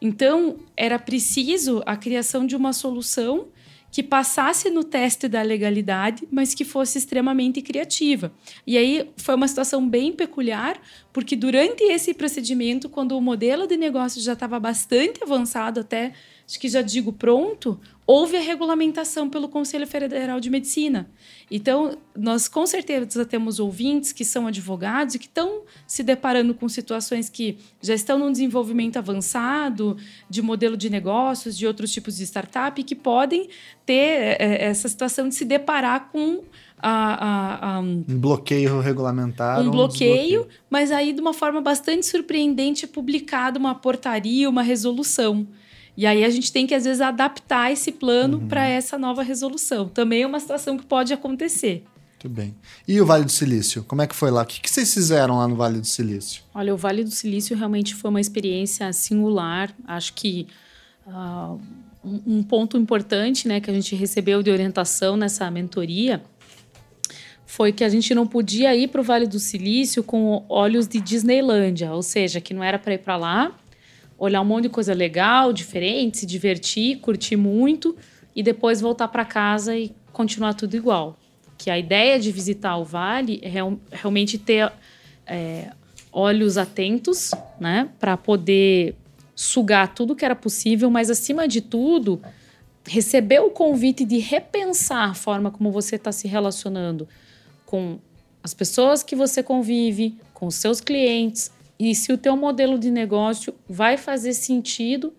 Então, era preciso a criação de uma solução que passasse no teste da legalidade, mas que fosse extremamente criativa. E aí foi uma situação bem peculiar, porque durante esse procedimento, quando o modelo de negócio já estava bastante avançado, até acho que já digo pronto, houve a regulamentação pelo Conselho Federal de Medicina. Então, nós com certeza temos ouvintes que são advogados e que estão se deparando com situações que já estão num desenvolvimento avançado de modelo de negócios, de outros tipos de startup, que podem ter é, essa situação de se deparar com a, a, a, um bloqueio regulamentar. Um bloqueio, mas aí de uma forma bastante surpreendente é publicada uma portaria, uma resolução. E aí a gente tem que, às vezes, adaptar esse plano uhum. para essa nova resolução. Também é uma situação que pode acontecer. Muito bem. E o Vale do Silício? Como é que foi lá? O que, que vocês fizeram lá no Vale do Silício? Olha, o Vale do Silício realmente foi uma experiência singular. Acho que uh, um ponto importante né, que a gente recebeu de orientação nessa mentoria foi que a gente não podia ir para o Vale do Silício com olhos de Disneylândia, ou seja, que não era para ir para lá olhar um monte de coisa legal, diferente, se divertir, curtir muito e depois voltar para casa e continuar tudo igual. Que a ideia de visitar o vale é real, realmente ter é, olhos atentos, né, para poder sugar tudo que era possível, mas acima de tudo receber o convite de repensar a forma como você está se relacionando com as pessoas que você convive, com os seus clientes, e se o teu modelo de negócio vai fazer sentido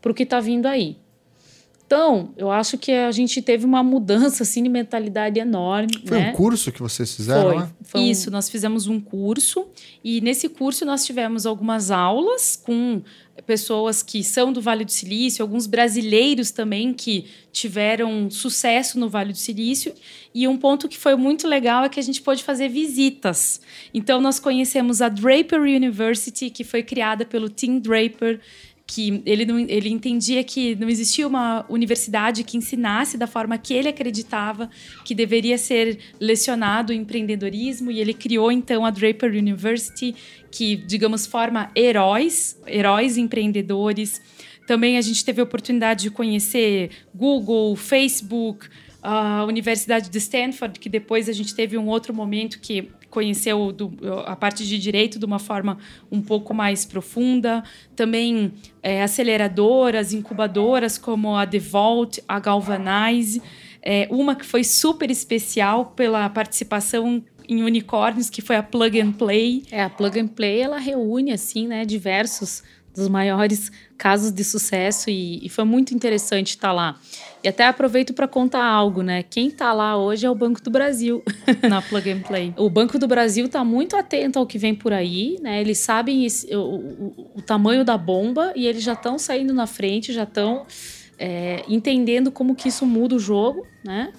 para o que está vindo aí. Então, eu acho que a gente teve uma mudança assim, de mentalidade enorme. Foi né? um curso que vocês fizeram? Foi. Né? Foi um... Isso, nós fizemos um curso e nesse curso nós tivemos algumas aulas com pessoas que são do Vale do Silício, alguns brasileiros também que tiveram sucesso no Vale do Silício. E um ponto que foi muito legal é que a gente pôde fazer visitas. Então, nós conhecemos a Draper University, que foi criada pelo Tim Draper que ele, não, ele entendia que não existia uma universidade que ensinasse da forma que ele acreditava que deveria ser lecionado o empreendedorismo e ele criou então a Draper University que digamos forma heróis heróis empreendedores. Também a gente teve a oportunidade de conhecer Google Facebook a Universidade de Stanford, que depois a gente teve um outro momento que conheceu do, a parte de direito de uma forma um pouco mais profunda. Também é, aceleradoras, incubadoras como a Devolt, a Galvanize. É, uma que foi super especial pela participação em unicórnios, que foi a Plug and Play. É, a Plug and Play, ela reúne, assim, né, diversos dos maiores casos de sucesso e, e foi muito interessante estar lá. E até aproveito para contar algo, né? Quem está lá hoje é o Banco do Brasil. Na Plug and Play. o Banco do Brasil está muito atento ao que vem por aí, né? Eles sabem esse, o, o, o, tamanho da bomba e eles já estão saindo na frente, já estão é, entendendo como que isso muda o jogo, né?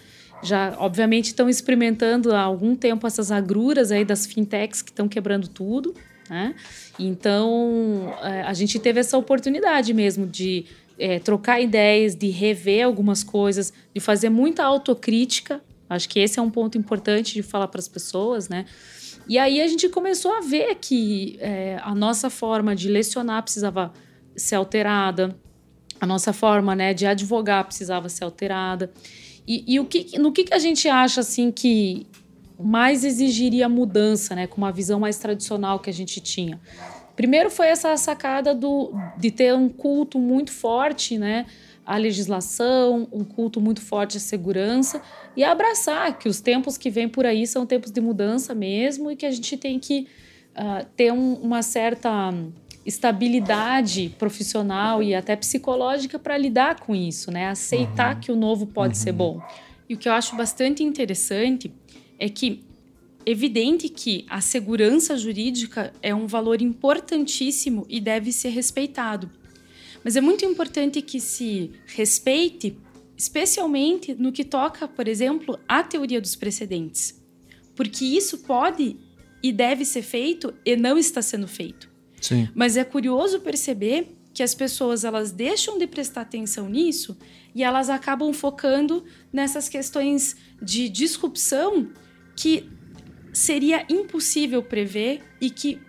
Já, obviamente, estão experimentando há algum tempo essas agruras aí das fintechs que estão quebrando tudo, né? Então, é, a gente teve essa oportunidade mesmo de é, trocar ideias, de rever algumas coisas, de fazer muita autocrítica. Acho que esse é um ponto importante de falar para as pessoas, né? E aí a gente começou a ver que é, a nossa forma de lecionar precisava ser alterada, a nossa forma né, de advogar precisava ser alterada. E, e o que, no que, que a gente acha assim que mais exigiria mudança, né, com uma visão mais tradicional que a gente tinha? Primeiro foi essa sacada do, de ter um culto muito forte, né, à legislação, um culto muito forte à segurança e abraçar que os tempos que vêm por aí são tempos de mudança mesmo e que a gente tem que uh, ter um, uma certa estabilidade profissional e até psicológica para lidar com isso, né? Aceitar uhum. que o novo pode uhum. ser bom. E o que eu acho bastante interessante é que evidente que a segurança jurídica é um valor importantíssimo e deve ser respeitado. Mas é muito importante que se respeite, especialmente no que toca, por exemplo, à teoria dos precedentes. Porque isso pode e deve ser feito e não está sendo feito. Sim. Mas é curioso perceber que as pessoas elas deixam de prestar atenção nisso e elas acabam focando nessas questões de disrupção que seria impossível prever e que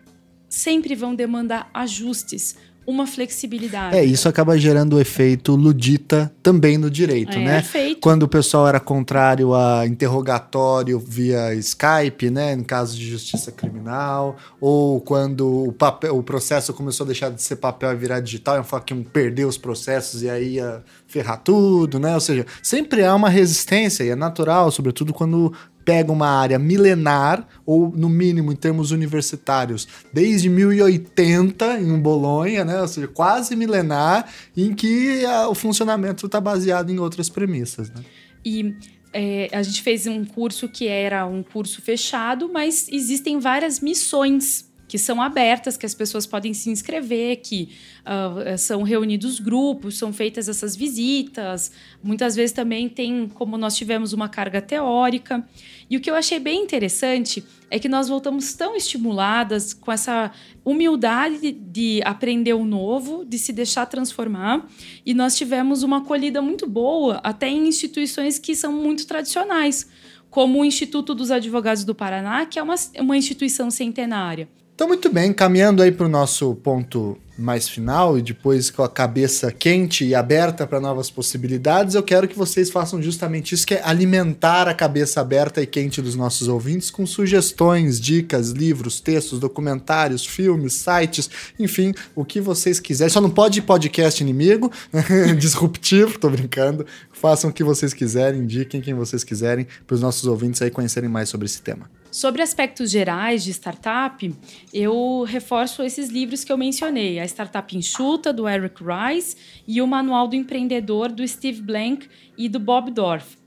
sempre vão demandar ajustes uma flexibilidade. É, isso acaba gerando o efeito ludita também no direito, é, né? Efeito. Quando o pessoal era contrário a interrogatório via Skype, né, em caso de justiça criminal, ou quando o, papel, o processo começou a deixar de ser papel e virar digital, e falar que iam perder os processos e aí ia ferrar tudo, né? Ou seja, sempre há uma resistência e é natural, sobretudo quando pega uma área milenar, ou no mínimo em termos universitários, desde 1080 em Bolonha, né? ou seja, quase milenar, em que a, o funcionamento está baseado em outras premissas. Né? E é, a gente fez um curso que era um curso fechado, mas existem várias missões que são abertas, que as pessoas podem se inscrever, que uh, são reunidos grupos, são feitas essas visitas. Muitas vezes também tem, como nós tivemos uma carga teórica. E o que eu achei bem interessante é que nós voltamos tão estimuladas com essa humildade de aprender o novo, de se deixar transformar, e nós tivemos uma acolhida muito boa até em instituições que são muito tradicionais, como o Instituto dos Advogados do Paraná, que é uma, uma instituição centenária. Então, muito bem, caminhando aí para o nosso ponto mais final e depois com a cabeça quente e aberta para novas possibilidades, eu quero que vocês façam justamente isso, que é alimentar a cabeça aberta e quente dos nossos ouvintes com sugestões, dicas, livros, textos, documentários, filmes, sites, enfim, o que vocês quiserem. Só não pode podcast inimigo, disruptivo, tô brincando. Façam o que vocês quiserem, indiquem quem vocês quiserem para os nossos ouvintes aí conhecerem mais sobre esse tema. Sobre aspectos gerais de startup, eu reforço esses livros que eu mencionei: A Startup Enxuta, do Eric Rice, e o Manual do Empreendedor, do Steve Blank e do Bob Dorff.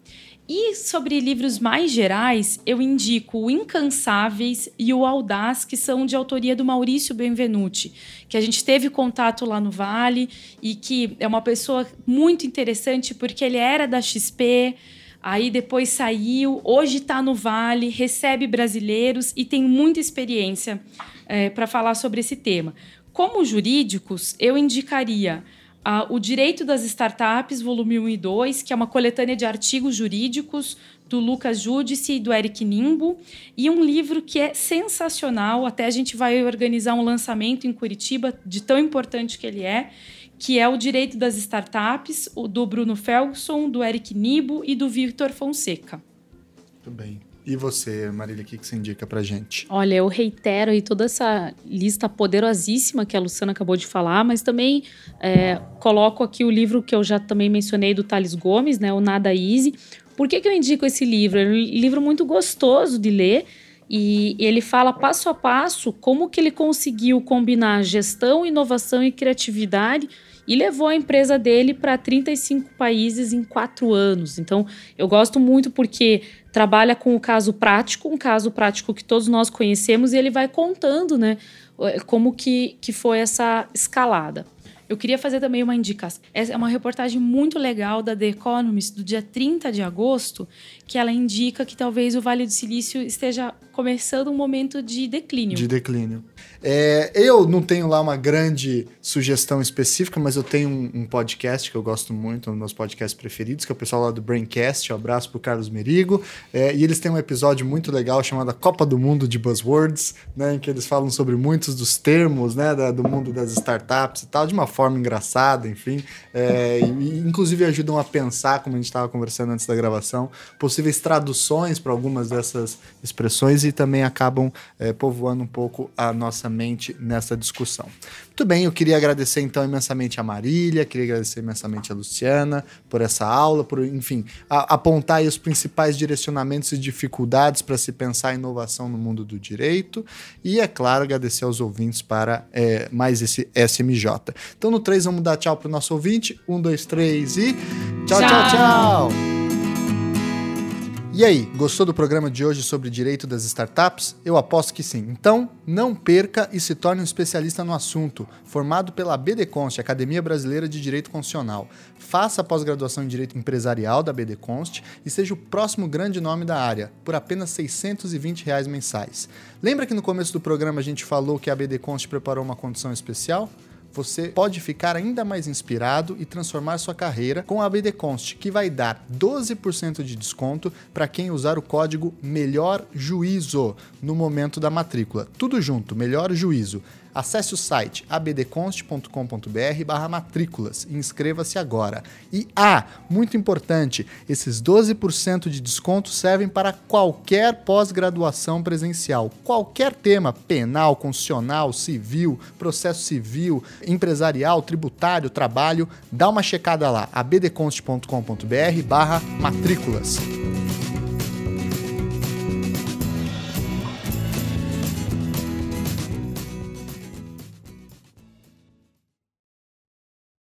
E sobre livros mais gerais, eu indico o Incansáveis e o Audaz, que são de autoria do Maurício Benvenuti, que a gente teve contato lá no Vale e que é uma pessoa muito interessante porque ele era da XP, Aí depois saiu, hoje está no Vale, recebe brasileiros e tem muita experiência é, para falar sobre esse tema. Como jurídicos, eu indicaria uh, O Direito das Startups, volume 1 e 2, que é uma coletânea de artigos jurídicos do Lucas Judice e do Eric Nimbo, e um livro que é sensacional, até a gente vai organizar um lançamento em Curitiba, de tão importante que ele é, que é o direito das startups, o do Bruno Felgson, do Eric Nibo e do Victor Fonseca. Muito bem. E você, Marília, o que, que você indica pra gente? Olha, eu reitero aí toda essa lista poderosíssima que a Luciana acabou de falar, mas também é, coloco aqui o livro que eu já também mencionei do Thales Gomes, né? O Nada Easy. Por que, que eu indico esse livro? É um livro muito gostoso de ler e ele fala passo a passo como que ele conseguiu combinar gestão, inovação e criatividade e levou a empresa dele para 35 países em quatro anos. Então, eu gosto muito porque trabalha com o caso prático, um caso prático que todos nós conhecemos, e ele vai contando, né, como que, que foi essa escalada. Eu queria fazer também uma indicação. Essa é uma reportagem muito legal da The Economist do dia 30 de agosto, que ela indica que talvez o Vale do Silício esteja começando um momento de declínio. De declínio. É, eu não tenho lá uma grande sugestão específica, mas eu tenho um, um, podcast que eu gosto muito, um dos meus podcasts preferidos, que é o pessoal lá do Braincast. Um abraço pro Carlos Merigo. É, e eles têm um episódio muito legal chamado Copa do Mundo de Buzzwords, né, em que eles falam sobre muitos dos termos né, da, do mundo das startups e tal, de uma forma engraçada, enfim. É, e, inclusive ajudam a pensar, como a gente estava conversando antes da gravação, possíveis traduções para algumas dessas expressões e também acabam é, povoando um pouco a nossa mente nessa discussão. Muito bem, eu queria agradecer então imensamente a Marília, queria agradecer imensamente a Luciana por essa aula, por, enfim, a, apontar os principais direcionamentos e dificuldades para se pensar a inovação no mundo do direito e, é claro, agradecer aos ouvintes para é, mais esse SMJ. Então, no 3, vamos dar tchau para o nosso ouvinte. Um, dois, três e. tchau, tchau! tchau. tchau. E aí, gostou do programa de hoje sobre direito das startups? Eu aposto que sim. Então, não perca e se torne um especialista no assunto, formado pela BDConst, Academia Brasileira de Direito Constitucional. Faça a pós-graduação em Direito Empresarial da BDConst e seja o próximo grande nome da área, por apenas 620 reais mensais. Lembra que no começo do programa a gente falou que a BDConst preparou uma condição especial? Você pode ficar ainda mais inspirado e transformar sua carreira com a ABD Const, que vai dar 12% de desconto para quem usar o código Melhor Juízo no momento da matrícula. Tudo junto, Melhor Juízo. Acesse o site abdconst.com.br barra matrículas e inscreva-se agora. E ah, muito importante, esses 12% de desconto servem para qualquer pós-graduação presencial. Qualquer tema, penal, constitucional, civil, processo civil, empresarial, tributário, trabalho, dá uma checada lá, abdconst.com.br barra matrículas.